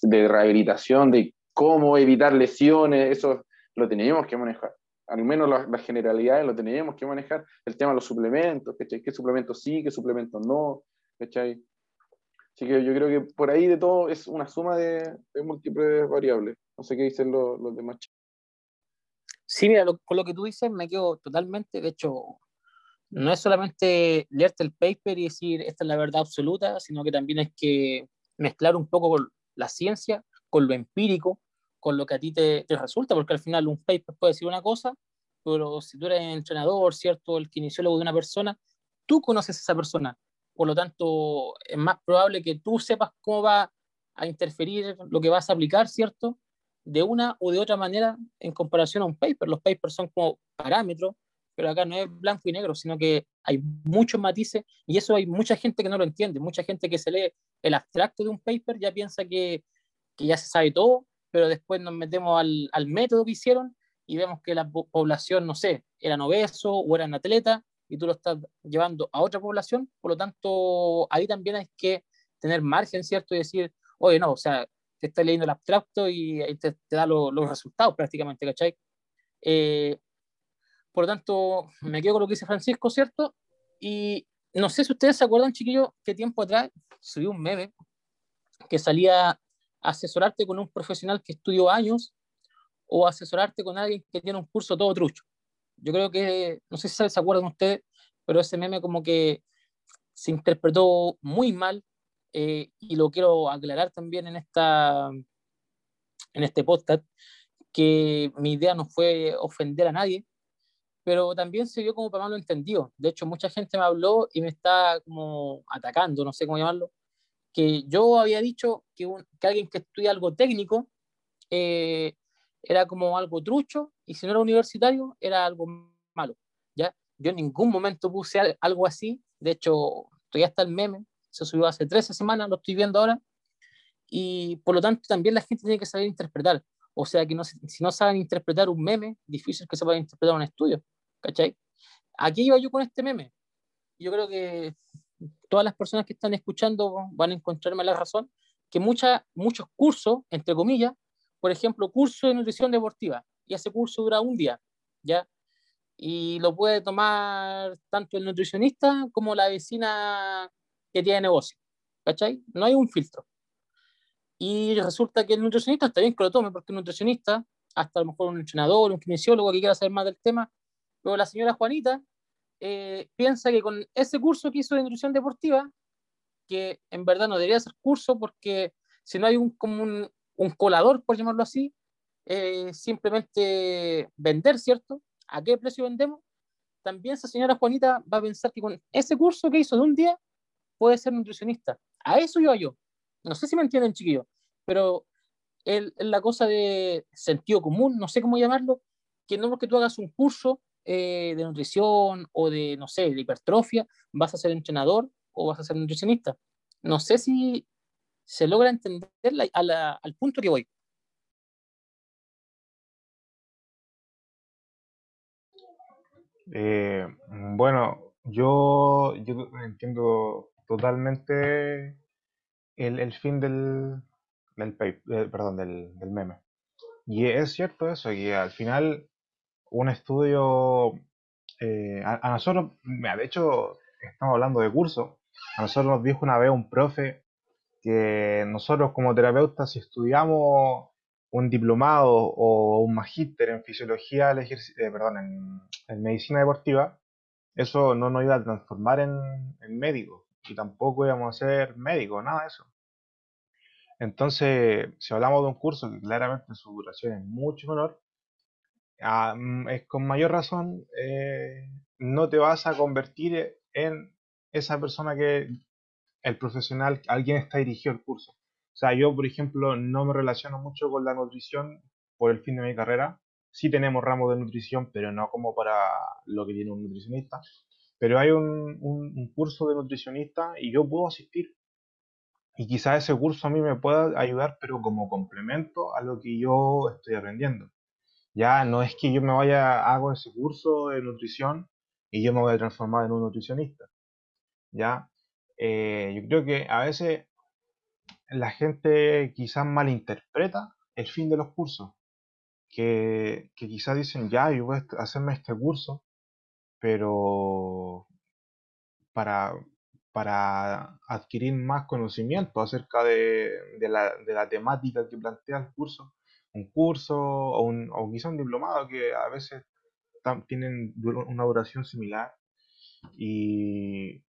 De rehabilitación, de cómo evitar lesiones, eso lo tenemos que manejar. Al menos las la generalidades lo tenemos que manejar. El tema de los suplementos, ¿cachai? ¿Qué suplementos sí, qué suplementos no? ¿cachai? Así que yo creo que por ahí de todo es una suma de, múltiples variables. No sé qué dicen los demás. Sí, mira, con lo que tú dices me quedo totalmente. De hecho, no es solamente leerte el paper y decir esta es la verdad absoluta, sino que también es que mezclar un poco con la ciencia, con lo empírico, con lo que a ti te, te resulta, porque al final un paper puede decir una cosa, pero si tú eres entrenador, ¿cierto? El kinesiólogo de una persona, tú conoces a esa persona. Por lo tanto, es más probable que tú sepas cómo va a interferir lo que vas a aplicar, ¿cierto? De una o de otra manera en comparación a un paper. Los papers son como parámetros pero acá no es blanco y negro, sino que hay muchos matices y eso hay mucha gente que no lo entiende, mucha gente que se lee el abstracto de un paper ya piensa que, que ya se sabe todo, pero después nos metemos al, al, método que hicieron y vemos que la población, no sé, eran obesos o eran atletas y tú lo estás llevando a otra población, por lo tanto, ahí también hay que tener margen, ¿cierto? Y decir, oye, no, o sea, te estás leyendo el abstracto y te, te da lo, los resultados prácticamente, ¿cachai? Eh, por lo tanto, me quedo con lo que dice Francisco, ¿cierto? Y no sé si ustedes se acuerdan, chiquillos, qué tiempo atrás subí un meme que salía asesorarte con un profesional que estudió años o asesorarte con alguien que tiene un curso todo trucho. Yo creo que, no sé si se acuerdan ustedes, pero ese meme como que se interpretó muy mal eh, y lo quiero aclarar también en, esta, en este podcast, que mi idea no fue ofender a nadie, pero también se vio como para malo entendido. De hecho, mucha gente me habló y me está como atacando, no sé cómo llamarlo, que yo había dicho que, que alguien que estudia algo técnico eh, era como algo trucho y si no era universitario era algo malo. ¿ya? Yo en ningún momento puse algo así, de hecho, todavía está el meme, se subió hace 13 semanas, lo estoy viendo ahora, y por lo tanto también la gente tiene que saber interpretar. O sea que si no saben interpretar un meme, difícil que se pueda interpretar un estudio. ¿Cachai? Aquí iba yo con este meme. Yo creo que todas las personas que están escuchando van a encontrarme la razón, que mucha, muchos cursos, entre comillas, por ejemplo, curso de nutrición deportiva, y ese curso dura un día, ¿ya? Y lo puede tomar tanto el nutricionista como la vecina que tiene negocio, ¿cachai? No hay un filtro. Y resulta que el nutricionista está bien que lo tome, porque el nutricionista, hasta a lo mejor un entrenador, un kinesiólogo que quiera saber más del tema, pero la señora Juanita eh, piensa que con ese curso que hizo de nutrición deportiva, que en verdad no debería ser curso porque si no hay un, como un, un colador, por llamarlo así, eh, simplemente vender, ¿cierto? ¿A qué precio vendemos? También esa señora Juanita va a pensar que con ese curso que hizo de un día puede ser nutricionista. A eso yo yo. No sé si me entienden, chiquillos, pero es la cosa de sentido común, no sé cómo llamarlo, que no porque tú hagas un curso eh, de nutrición o de, no sé, de hipertrofia, vas a ser entrenador o vas a ser nutricionista. No sé si se logra entender al punto que voy. Eh, bueno, yo, yo entiendo totalmente el, fin del, del, eh, perdón, del, del, meme. Y es cierto eso, que al final un estudio, eh, a, nosotros, de hecho, estamos hablando de curso, a nosotros nos dijo una vez un profe que nosotros como terapeutas, si estudiamos un diplomado o un magíster en fisiología, eh, perdón, en, medicina deportiva, eso no nos iba a transformar en, en médicos y tampoco íbamos a ser médicos, nada de eso. Entonces, si hablamos de un curso que claramente su duración es mucho menor, Ah, mm, es con mayor razón eh, no te vas a convertir en esa persona que el profesional, alguien está dirigido el curso. O sea, yo, por ejemplo, no me relaciono mucho con la nutrición por el fin de mi carrera. Sí tenemos ramos de nutrición, pero no como para lo que tiene un nutricionista. Pero hay un, un curso de nutricionista y yo puedo asistir. Y quizás ese curso a mí me pueda ayudar, pero como complemento a lo que yo estoy aprendiendo. Ya no es que yo me vaya, hago ese curso de nutrición y yo me voy a transformar en un nutricionista. Ya, eh, yo creo que a veces la gente quizás malinterpreta el fin de los cursos. Que, que quizás dicen, ya, yo voy a hacerme este curso, pero para, para adquirir más conocimiento acerca de, de, la, de, temática que plantea el curso, un curso o, un, o quizá un diplomado que a veces tienen una duración similar y,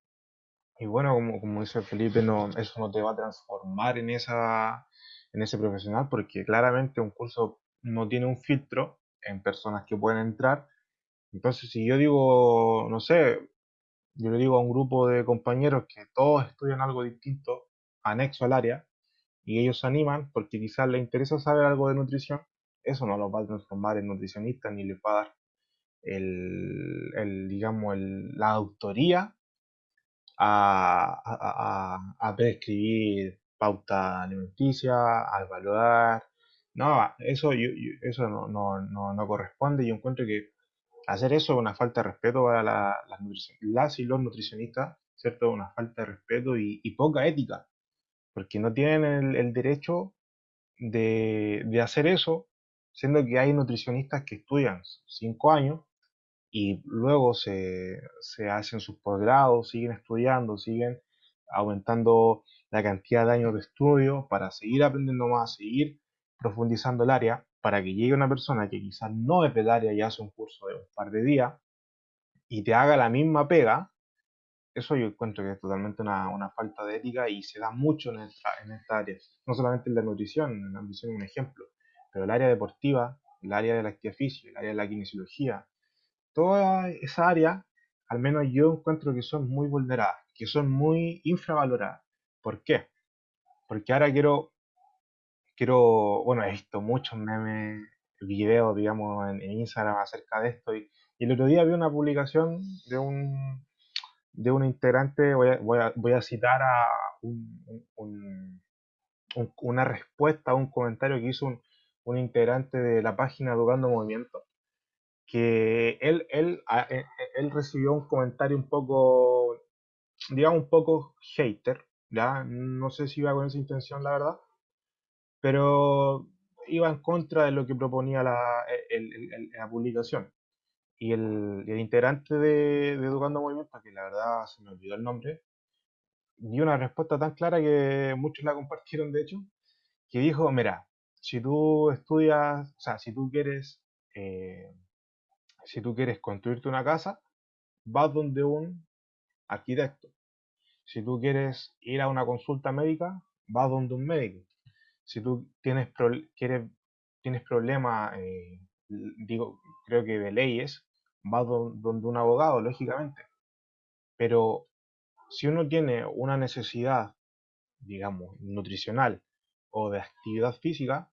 y bueno, como, como dice Felipe, no, eso no te va a transformar en, esa, en ese profesional porque claramente un curso no tiene un filtro en personas que pueden entrar. Entonces, si yo digo, no sé, yo le digo a un grupo de compañeros que todos estudian algo distinto, anexo al área, y ellos se animan porque quizás les interesa saber algo de nutrición, eso no los va a transformar en nutricionistas ni les va a dar el, el digamos, el, la autoría a, a, a, prescribir pauta alimenticia, a evaluar. No, eso, eso no, no, no, no, corresponde. Yo encuentro que hacer eso es una falta de respeto para la, las, y los nutricionistas, ¿cierto? Una falta de respeto y, poca ética, porque no tienen el, derecho de, de, hacer eso, siendo que hay nutricionistas que estudian cinco años y luego se, se hacen sus posgrados, siguen estudiando, siguen aumentando la cantidad de años de estudio para seguir aprendiendo más, seguir profundizando el área, para que llegue una persona que quizás no es del área y hace un curso de un par de días y te haga la misma pega, eso yo encuentro que es totalmente una, falta de ética y se da mucho en esta, en área. No solamente en la nutrición, en la nutrición es un ejemplo, pero el área deportiva, el área de la física, el área de la kinesiología, toda esa área, al menos yo encuentro que son muy vulneradas, que son muy infravaloradas. ¿Por qué? Porque ahora quiero, quiero, bueno, he visto muchos memes, videos, digamos, en, Instagram acerca de esto, y, el otro día vi una publicación de un, de un integrante, voy a, voy voy a citar a una respuesta a un comentario que hizo un, un integrante de la página Educando Movimiento, que él, él, e, e, él recibió un comentario un poco, digamos, un poco hater, ¿ya? No sé si iba con esa intención, la verdad, pero iba en contra de lo que proponía la, publicación. Y el, integrante de, de, Educando Movimiento, que la verdad se me olvidó el nombre, dio una respuesta tan clara que muchos la compartieron, de hecho, que dijo, mira, si tú estudias, o sea, si tú quieres eh, si tú quieres construirte una casa, vas donde un arquitecto. Si tú quieres ir a una consulta médica, vas donde un médico. Si tú tienes, quieres, tienes problemas, eh, digo, creo que de leyes, vas donde un abogado, lógicamente. Pero si uno tiene una necesidad, digamos, nutricional o de actividad física,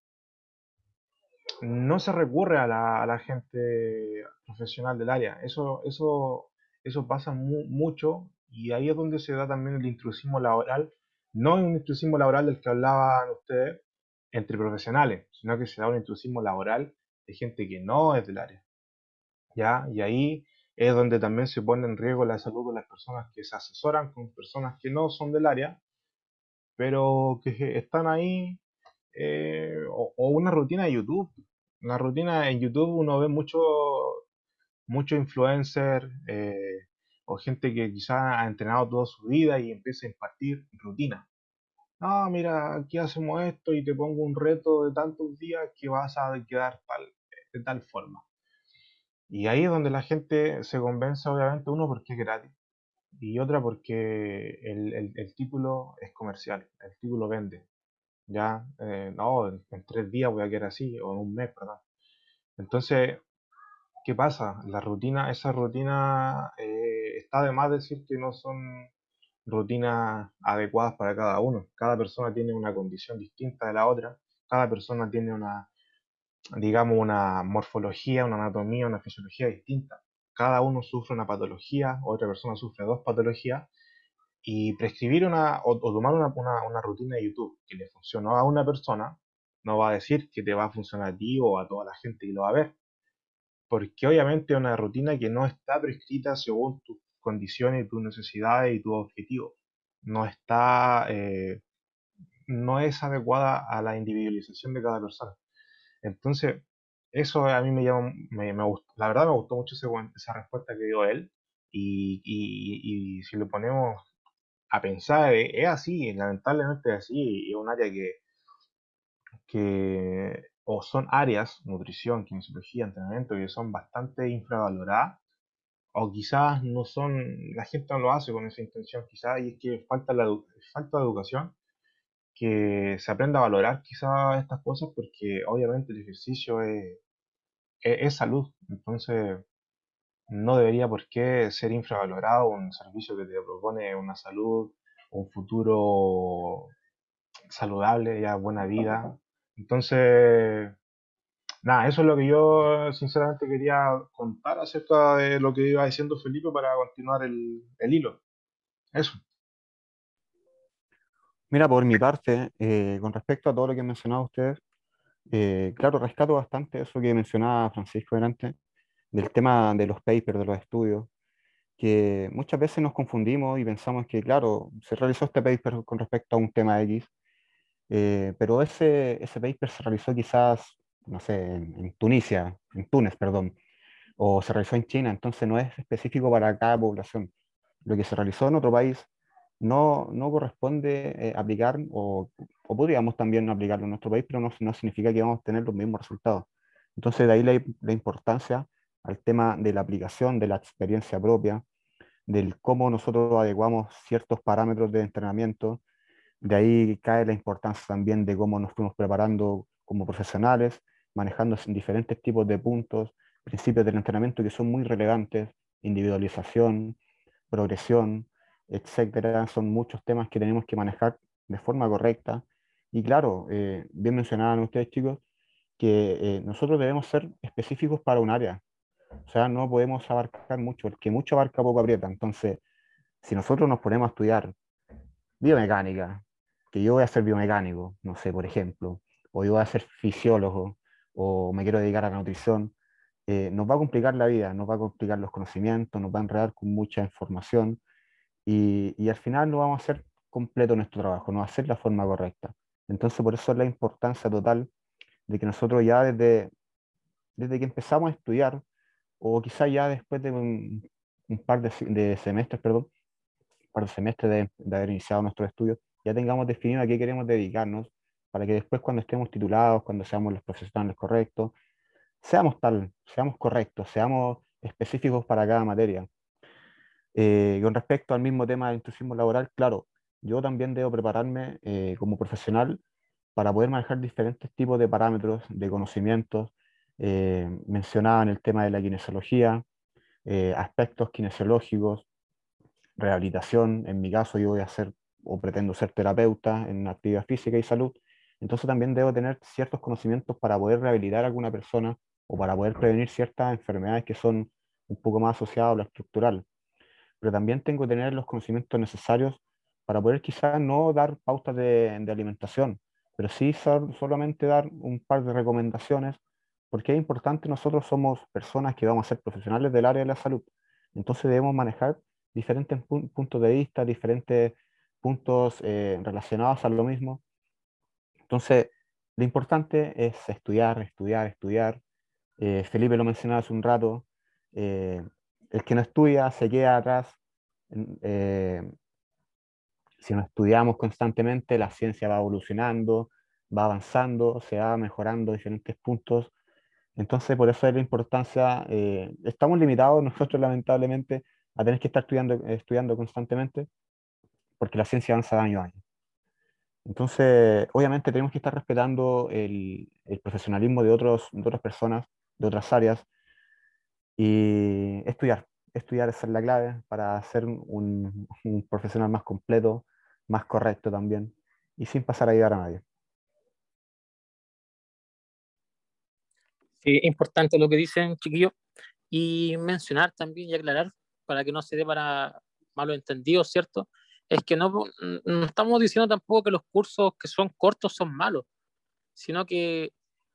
no se recurre a la, gente profesional del área. Eso, eso, eso pasa mucho y ahí es donde se da también el intrusismo laboral. No un intrusismo laboral del que hablaban ustedes entre profesionales, sino que se da un intrusismo laboral de gente que no es del área. ¿Ya? Y ahí es donde también se pone en riesgo la salud de las personas que se asesoran con personas que no son del área, pero que están ahí eh, o, una rutina de YouTube. Una rutina en YouTube uno ve mucho, mucho influencer eh, o gente que quizá ha entrenado toda su vida y empieza a impartir rutina. No, mira, aquí hacemos esto y te pongo un reto de tantos días que vas a quedar tal, de tal forma. Y ahí es donde la gente se convence, obviamente, uno porque es gratis y otra porque el, el título es comercial, el título vende ya, eh, no, en, tres días voy a quedar así, o en un mes, perdón. Entonces, ¿qué pasa? La rutina, esa rutina, eh, está de más decir que no son rutinas adecuadas para cada uno. Cada persona tiene una condición distinta de la otra, cada persona tiene una, digamos, una morfología, una anatomía, una fisiología distinta. Cada uno sufre una patología, otra persona sufre dos patologías, y prescribir una, o, tomar una, una, rutina de YouTube que le funcionó a una persona, no va a decir que te va a funcionar a ti o a toda la gente que lo va a ver. Porque obviamente es una rutina que no está prescrita según tus condiciones, tus necesidades y tus objetivos. No está, eh, no es adecuada a la individualización de cada persona. Entonces, eso a mí me llama, me, me gustó, la verdad me gustó mucho esa respuesta que dio él y, y, y, si lo ponemos a pensar, es, así, lamentablemente es así, es un área que, que, o son áreas, nutrición, kinesiología, entrenamiento, que son bastante infravaloradas, o quizás no son, la gente no lo hace con esa intención, quizás, y es que falta, la, falta de educación, que se aprenda a valorar quizás estas cosas, porque obviamente el ejercicio es, es, salud, entonces no debería por qué ser infravalorado un servicio que te propone una salud, un futuro saludable, ya buena vida. Entonces, nada, eso es lo que yo sinceramente quería contar acerca de lo que iba diciendo Felipe para continuar el, hilo. Eso. Mira, por mi parte, eh, con respecto a todo lo que han mencionado ustedes, eh, claro, rescato bastante eso que mencionaba Francisco delante, del tema de los papers, de los estudios, que muchas veces nos confundimos y pensamos que, claro, se realizó este paper con respecto a un tema X, eh, pero ese, ese paper se realizó quizás, no sé, en, Tunisia, en Túnez, perdón, o se realizó en China, entonces no es específico para cada población. Lo que se realizó en otro país no, no corresponde eh, aplicar, o, o, podríamos también aplicarlo en nuestro país, pero no, no, significa que vamos a tener los mismos resultados. Entonces, de ahí la, la importancia al tema de la aplicación, de la experiencia propia, del cómo nosotros adecuamos ciertos parámetros de entrenamiento. De ahí cae la importancia también de cómo nos fuimos preparando como profesionales, manejando diferentes tipos de puntos, principios del entrenamiento que son muy relevantes, individualización, progresión, etcétera. Son muchos temas que tenemos que manejar de forma correcta. Y claro, eh, bien mencionaban ustedes chicos, que eh, nosotros debemos ser específicos para un área. O sea, no podemos abarcar mucho, el que mucho abarca poco aprieta. Entonces, si nosotros nos ponemos a estudiar biomecánica, que yo voy a ser biomecánico, no sé, por ejemplo, o yo voy a ser fisiólogo, o me quiero dedicar a la nutrición, eh, nos va a complicar la vida, nos va a complicar los conocimientos, nos va a enredar con mucha información y, y al final no vamos a hacer completo nuestro trabajo, no va a ser la forma correcta. Entonces, por eso es la importancia total de que nosotros ya desde, desde que empezamos a estudiar, o quizá ya después de un, par de, semestres, perdón, un par de semestres de, haber iniciado nuestros estudios, ya tengamos definido a qué queremos dedicarnos, para que después cuando estemos titulados, cuando seamos los profesionales correctos, seamos tal, seamos correctos, seamos específicos para cada materia. Eh, con respecto al mismo tema del intrusismo laboral, claro, yo también debo prepararme eh, como profesional para poder manejar diferentes tipos de parámetros, de conocimientos, eh, mencionaban el tema de la kinesiología, eh, aspectos kinesiológicos, rehabilitación. En mi caso, yo voy a ser o pretendo ser terapeuta en actividad física y salud. Entonces también debo tener ciertos conocimientos para poder rehabilitar a alguna persona o para poder prevenir ciertas enfermedades que son un poco más asociadas a lo estructural. Pero también tengo que tener los conocimientos necesarios para poder quizás no dar pautas de, de alimentación, pero sí solamente dar un par de recomendaciones porque es importante, nosotros somos personas que vamos a ser profesionales del área de la salud, entonces debemos manejar diferentes puntos de vista, diferentes puntos eh, relacionados a lo mismo. Entonces, lo importante es estudiar, estudiar, estudiar. Eh, Felipe lo mencionaba hace un rato, eh, el que no estudia se queda atrás. si no estudiamos constantemente, la ciencia va evolucionando, va avanzando, se va mejorando diferentes puntos entonces, por eso es la importancia, eh, estamos limitados nosotros lamentablemente a tener que estar estudiando, estudiando constantemente, porque la ciencia avanza año a año. Entonces, obviamente tenemos que estar respetando el, el profesionalismo de, otros, de otras personas, de otras áreas, y estudiar. Estudiar es la clave para ser un, un profesional más completo, más correcto también, y sin pasar a ayudar a nadie. Sí, importante lo que dicen, chiquillos. Y mencionar también y aclarar, para que no se dé para malos entendidos, ¿cierto? Es que no, no estamos diciendo tampoco que los cursos que son cortos son malos, sino que,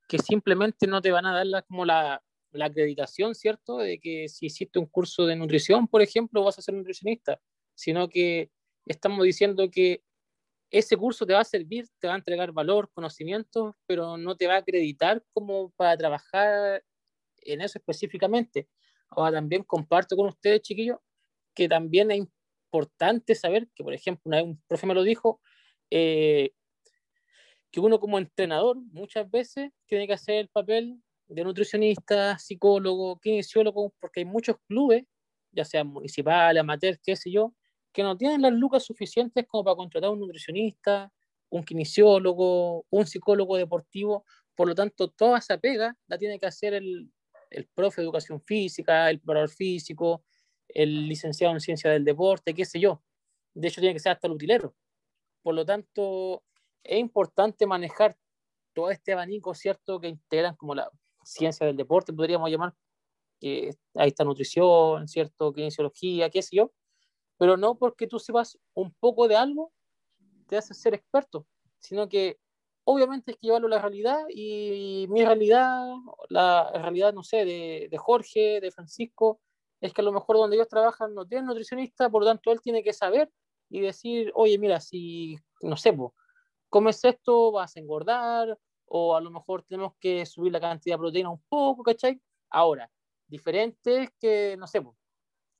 que simplemente no te van a dar la, como la, la acreditación, ¿cierto? De que si hiciste un curso de nutrición, por ejemplo, vas a ser nutricionista, sino que estamos diciendo que ese curso te va a servir, te va a entregar valor, conocimientos, pero no te va a acreditar como para trabajar en eso específicamente. Ahora también comparto con ustedes, chiquillos, que también importante saber que, por ejemplo, una vez un profe me lo dijo, eh, que uno como entrenador muchas veces tiene que hacer el papel de nutricionista, psicólogo, kinesiólogo, porque hay muchos clubes, ya sean municipales, amateur, qué sé yo, que no tienen las lucas suficientes como para contratar un nutricionista, un kinesiólogo, un psicólogo deportivo. Por lo tanto, toda esa pega la tiene que hacer el, el profe de educación física, el preparador físico, el licenciado en ciencia del deporte, qué sé yo. De hecho, tiene que ser hasta el utilero. Por lo tanto, es importante manejar todo este abanico, ¿cierto?, que integran como la ciencia del deporte, podríamos llamar, que ahí está nutrición, ¿cierto?, kinesiología, qué sé yo, pero no porque tú sepas un poco de algo, te haces ser experto, sino que obviamente hay que llevarlo a la realidad y mi realidad, la realidad, no sé, de, de Jorge, de Francisco, es que a lo mejor donde ellos trabajan no tienen nutricionista, por lo tanto él tiene que saber y decir, oye, mira, si, no sé, pues, comes esto, vas a engordar, o a lo mejor tenemos que subir la cantidad de proteína un poco, ¿cachai? Ahora, diferente es que, no sé, pues,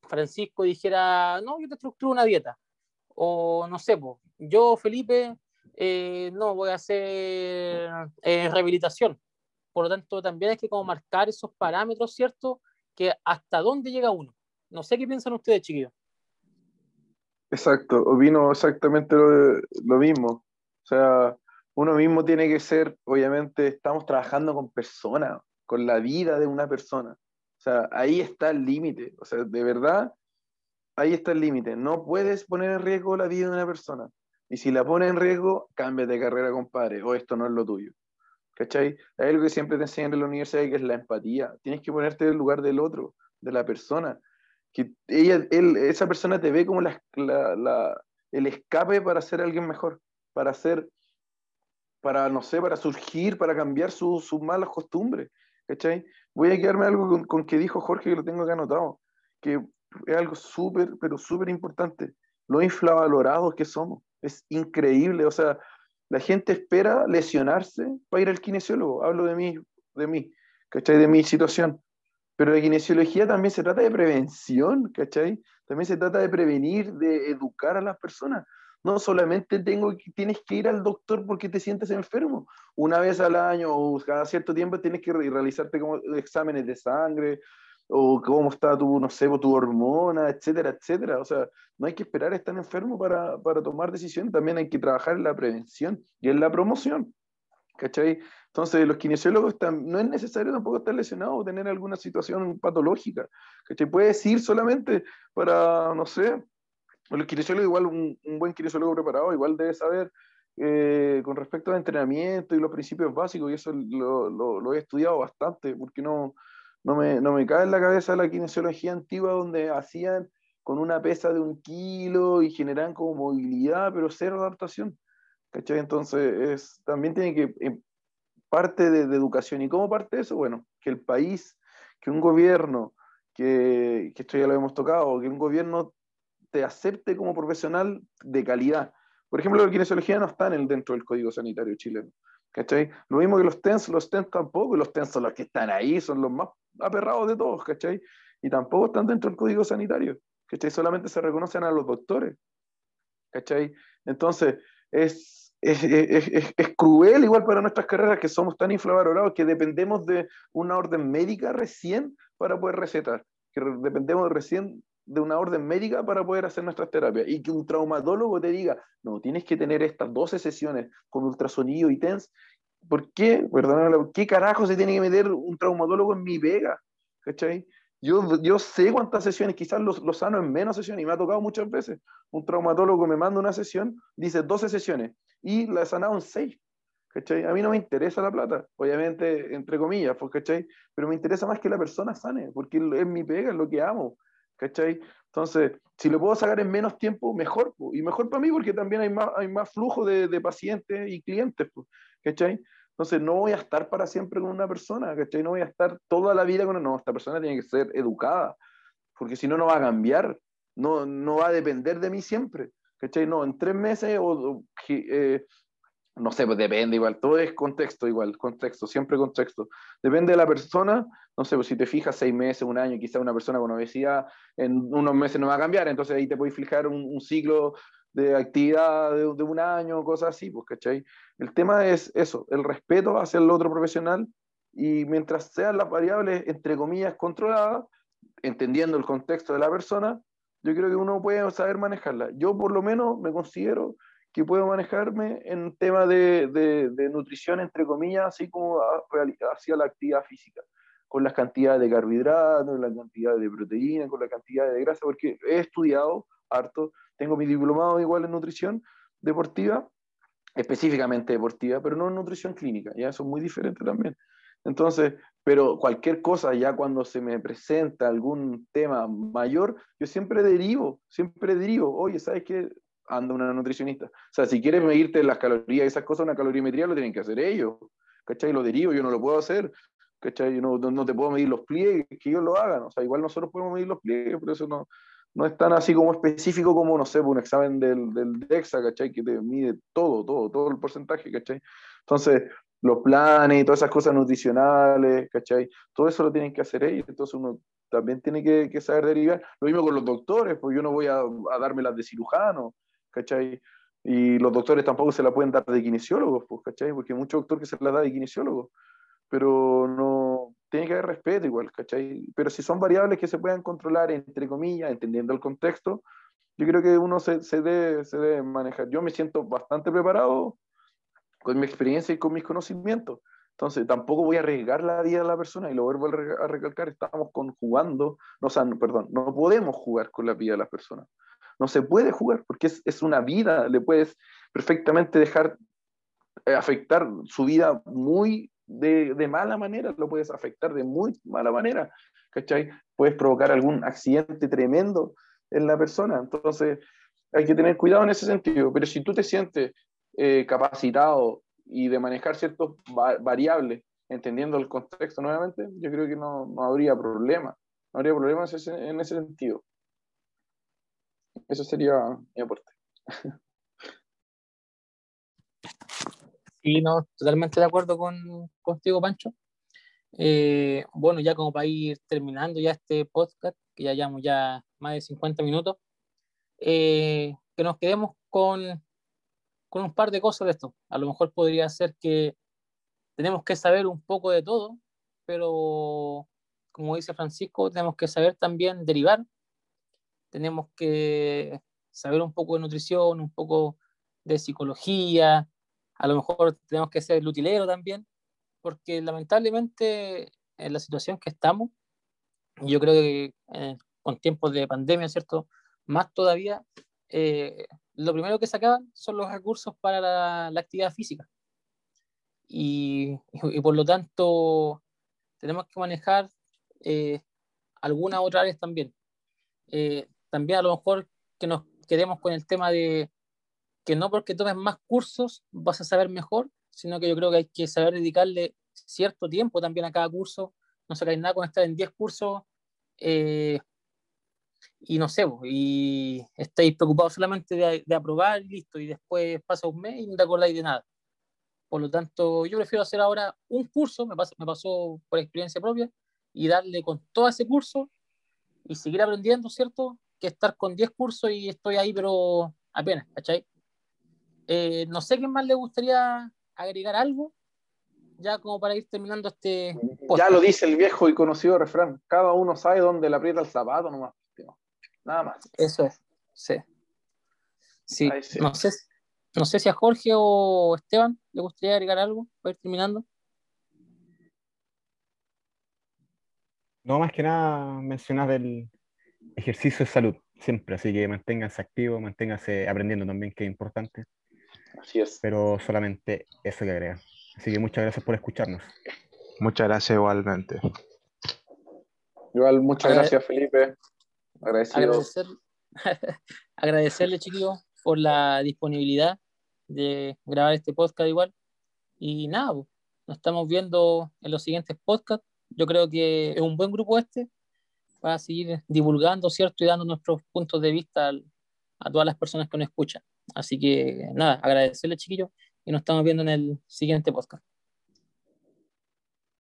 Francisco dijera, no, yo te estructuro una dieta, o no sé, pues, yo, Felipe, eh, no, voy a hacer eh, rehabilitación. Por lo tanto, también hay que como marcar esos parámetros, ¿cierto? Que hasta dónde llega uno. No sé qué piensan ustedes, chiquillos. Exacto, opino exactamente lo, mismo. O sea, uno mismo tiene que ser, obviamente, estamos trabajando con personas, con la vida de una persona. O sea, ahí está el límite. O sea, de verdad, ahí está el límite. No puedes poner en riesgo la vida de una persona. Y si la pones en riesgo, cambia de carrera, compadre, o esto no es lo tuyo. ¿Cachai? Hay algo que siempre te enseñan en la universidad que es la empatía. Tienes que ponerte en el lugar del otro, de la persona. Que ella, él, esa persona te ve como la, la, el escape para ser alguien mejor, para ser, para, no sé, para surgir, para cambiar sus malas costumbres. ¿Cachai? Voy a quedarme algo con, con, que dijo Jorge, que lo tengo acá anotado, que es algo súper, pero súper importante. Lo infravalorados que somos. Es increíble. O sea, la gente espera lesionarse para ir al kinesiólogo. Hablo de mí, de mí, ¿cachai? De mi situación. Pero la kinesiología también se trata de prevención, ¿cachai? También se trata de prevenir, de educar a las personas. No solamente tengo, tienes que ir al doctor porque te sientes enfermo. Una vez al año o cada cierto tiempo tienes que realizarte como exámenes de sangre, o cómo está tu, no sé, tu hormona, etcétera, etcétera. O sea, no hay que esperar a estar enfermo para, para tomar decisiones, también hay que trabajar en la prevención y en la promoción. ¿Cachai? Entonces, los kinesiólogos están, no es necesario tampoco estar lesionado o tener alguna situación patológica. ¿Cachai? Puedes ir solamente para, no sé, los kinesiólogos, igual un, un buen kinesiólogo preparado, igual debe saber eh, con respecto al entrenamiento y los principios básicos, y eso lo, lo, lo he estudiado bastante, porque no, no me, no me cae en la cabeza la kinesiología antigua donde hacían con una pesa de un kilo y generan como movilidad, pero cero adaptación. ¿Cachai? Entonces, es, también tiene que, eh, parte de, educación. ¿Y cómo parte eso? Bueno, que el país, que un gobierno, que, que esto ya lo hemos tocado, que un gobierno te acepte como profesional de calidad. Por ejemplo, la kinesiología no está en el, dentro del Código Sanitario chileno. ¿Cachai? Lo mismo que los TENS, los TENS tampoco, y los TENS son los que están ahí, son los más aperrados de todos, ¿cachai? Y tampoco están dentro del código sanitario, ¿cachai? Solamente se reconocen a los doctores, ¿cachai? Entonces, es, es, es, es cruel igual para nuestras carreras que somos tan infravalorados que dependemos de una orden médica recién para poder recetar, que dependemos recién de una orden médica para poder hacer nuestras terapias y que un traumatólogo te diga, no, tienes que tener estas 12 sesiones con ultrasonido y TENS ¿Por qué? Perdóname, ¿qué carajo se tiene que meter un traumatólogo en mi vega? ¿Cachai? Yo, yo sé cuántas sesiones, quizás los, los sano en menos sesiones, y me ha tocado muchas veces. Un traumatólogo me manda una sesión, dice 12 sesiones, y la he sanado en 6. ¿Cachai? A mí no me interesa la plata, obviamente, entre comillas, pues, ¿cachai? Pero me interesa más que la persona sane, porque es mi pega, es lo que amo, ¿cachai? Entonces, si lo puedo sacar en menos tiempo, mejor, y mejor para mí porque también hay más, hay más flujo de, pacientes y clientes, pues, ¿cachai? Entonces no voy a estar para siempre con una persona, ¿cachai? No voy a estar toda la vida con una, no, esta persona tiene que ser educada, porque si no, no va a cambiar, no, no va a depender de mí siempre, ¿cachai? No, en tres meses o, eh, no sé, pues depende igual, todo es contexto igual, contexto, siempre contexto. Depende de la persona, no sé, pues si te fijas seis meses, un año, quizá una persona con obesidad en unos meses no va a cambiar, entonces ahí te puedes fijar un, ciclo de actividad de, un año, cosas así, pues, ¿cachai? El tema es eso, el respeto hacia el otro profesional y mientras sean las variables, entre comillas, controladas, entendiendo el contexto de la persona, yo creo que uno puede saber manejarla. Yo por lo menos me considero que puedo manejarme en tema de, de, nutrición, entre comillas, así como hacia la actividad física, con las cantidades de carbohidratos, la cantidad de proteína, con la cantidad de grasa, porque he estudiado harto, tengo mi diplomado igual en nutrición deportiva, específicamente deportiva, pero no en nutrición clínica, ya eso es muy diferente también. Entonces, pero cualquier cosa, ya cuando se me presenta algún tema mayor, yo siempre derivo, siempre derivo, oye, ¿sabes qué? Anda una nutricionista. O sea, si quieres medirte las calorías esas cosas, una calorimetría lo tienen que hacer ellos. ¿Cachai? Lo derivo, yo no lo puedo hacer. ¿Cachai? Yo no, no, te puedo medir los pliegues, que ellos lo hagan. O sea, igual nosotros podemos medir los pliegues, pero eso no, no es tan así como específico como, no sé, un examen del, del DEXA, ¿cachai? Que te mide todo, todo, todo el porcentaje, ¿cachai? Entonces, los planes y todas esas cosas nutricionales, ¿cachai? Todo eso lo tienen que hacer ellos, entonces uno también tiene que, que saber derivar. Lo mismo con los doctores, pues yo no voy a, a darme las de cirujano, ¿cachai? Y los doctores tampoco se la pueden dar de kinesiólogos, pues, ¿cachai? Porque hay muchos doctores que se la da de kinesiólogos, pero no, tiene que haber respeto igual, ¿cachai? Pero si son variables que se puedan controlar, entre comillas, entendiendo el contexto, yo creo que uno se, se, debe, se debe manejar. Yo me siento bastante preparado con mi experiencia y con mis conocimientos. Entonces, tampoco voy a arriesgar la vida de la persona, y lo vuelvo a recalcar, estamos conjugando, no, o sea, perdón, no podemos jugar con la vida de las personas. No se puede jugar porque es, una vida, le puedes perfectamente dejar eh, afectar su vida muy de, mala manera, lo puedes afectar de muy mala manera, ¿cachai? Puedes provocar algún accidente tremendo en la persona, entonces hay que tener cuidado en ese sentido, pero si tú te sientes eh, capacitado y de manejar ciertas variables, entendiendo el contexto nuevamente, yo creo que no, no habría problema, no habría problema en ese sentido. Eso sería mi aporte. Sí, no, totalmente de acuerdo con, contigo, Pancho. Eh, bueno, ya como para ir terminando ya este podcast, que ya llevamos ya más de 50 minutos, eh, que nos quedemos con, con un par de cosas de esto. A lo mejor podría ser que tenemos que saber un poco de todo, pero como dice Francisco, tenemos que saber también derivar tenemos que saber un poco de nutrición, un poco de psicología, a lo mejor tenemos que ser el utilero también, porque lamentablemente en la situación que estamos, yo creo que eh, con tiempos de pandemia, ¿cierto? Más todavía, eh, lo primero que sacaban son los recursos para la, actividad física. Y, y, por lo tanto, tenemos que manejar eh, algunas otras áreas también. Eh, también a lo mejor que nos quedemos con el tema de que no porque tomes más cursos vas a saber mejor, sino que yo creo que hay que saber dedicarle cierto tiempo también a cada curso. No sacáis nada con estar en 10 cursos eh, y no sé, y estáis preocupados solamente de, aprobar y listo, y después pasa un mes y no te acordáis de nada. Por lo tanto, yo prefiero hacer ahora un curso, me, me pasó por experiencia propia, y darle con todo ese curso y seguir aprendiendo, ¿cierto? Que estar con 10 cursos y estoy ahí, pero apenas, ¿cachai? Eh, no sé qué más le gustaría agregar algo, ya como para ir terminando este. Ya lo dice el viejo y conocido refrán: cada uno sabe dónde le aprieta el zapato nomás. Nada más. Eso es, sí. Sí, No, sé, no sé si a Jorge o Esteban le gustaría agregar algo para ir terminando. No, más que nada mencionar el, ejercicio es salud, siempre, así que manténganse activos, manténganse aprendiendo también, que es importante. Así es. Pero solamente eso que agrega. Así que muchas gracias por escucharnos. Muchas gracias igualmente. Igual, muchas gracias, Felipe. Agradecido. agradecerle, chiquillos, por la disponibilidad de grabar este podcast igual. Y nada, nos estamos viendo en los siguientes podcasts. Yo creo que es un buen grupo este para seguir divulgando, ¿cierto? Y dando nuestros puntos de vista al, a todas las personas que nos escuchan. Así que nada, agradecerle chiquillos y nos estamos viendo en el siguiente podcast.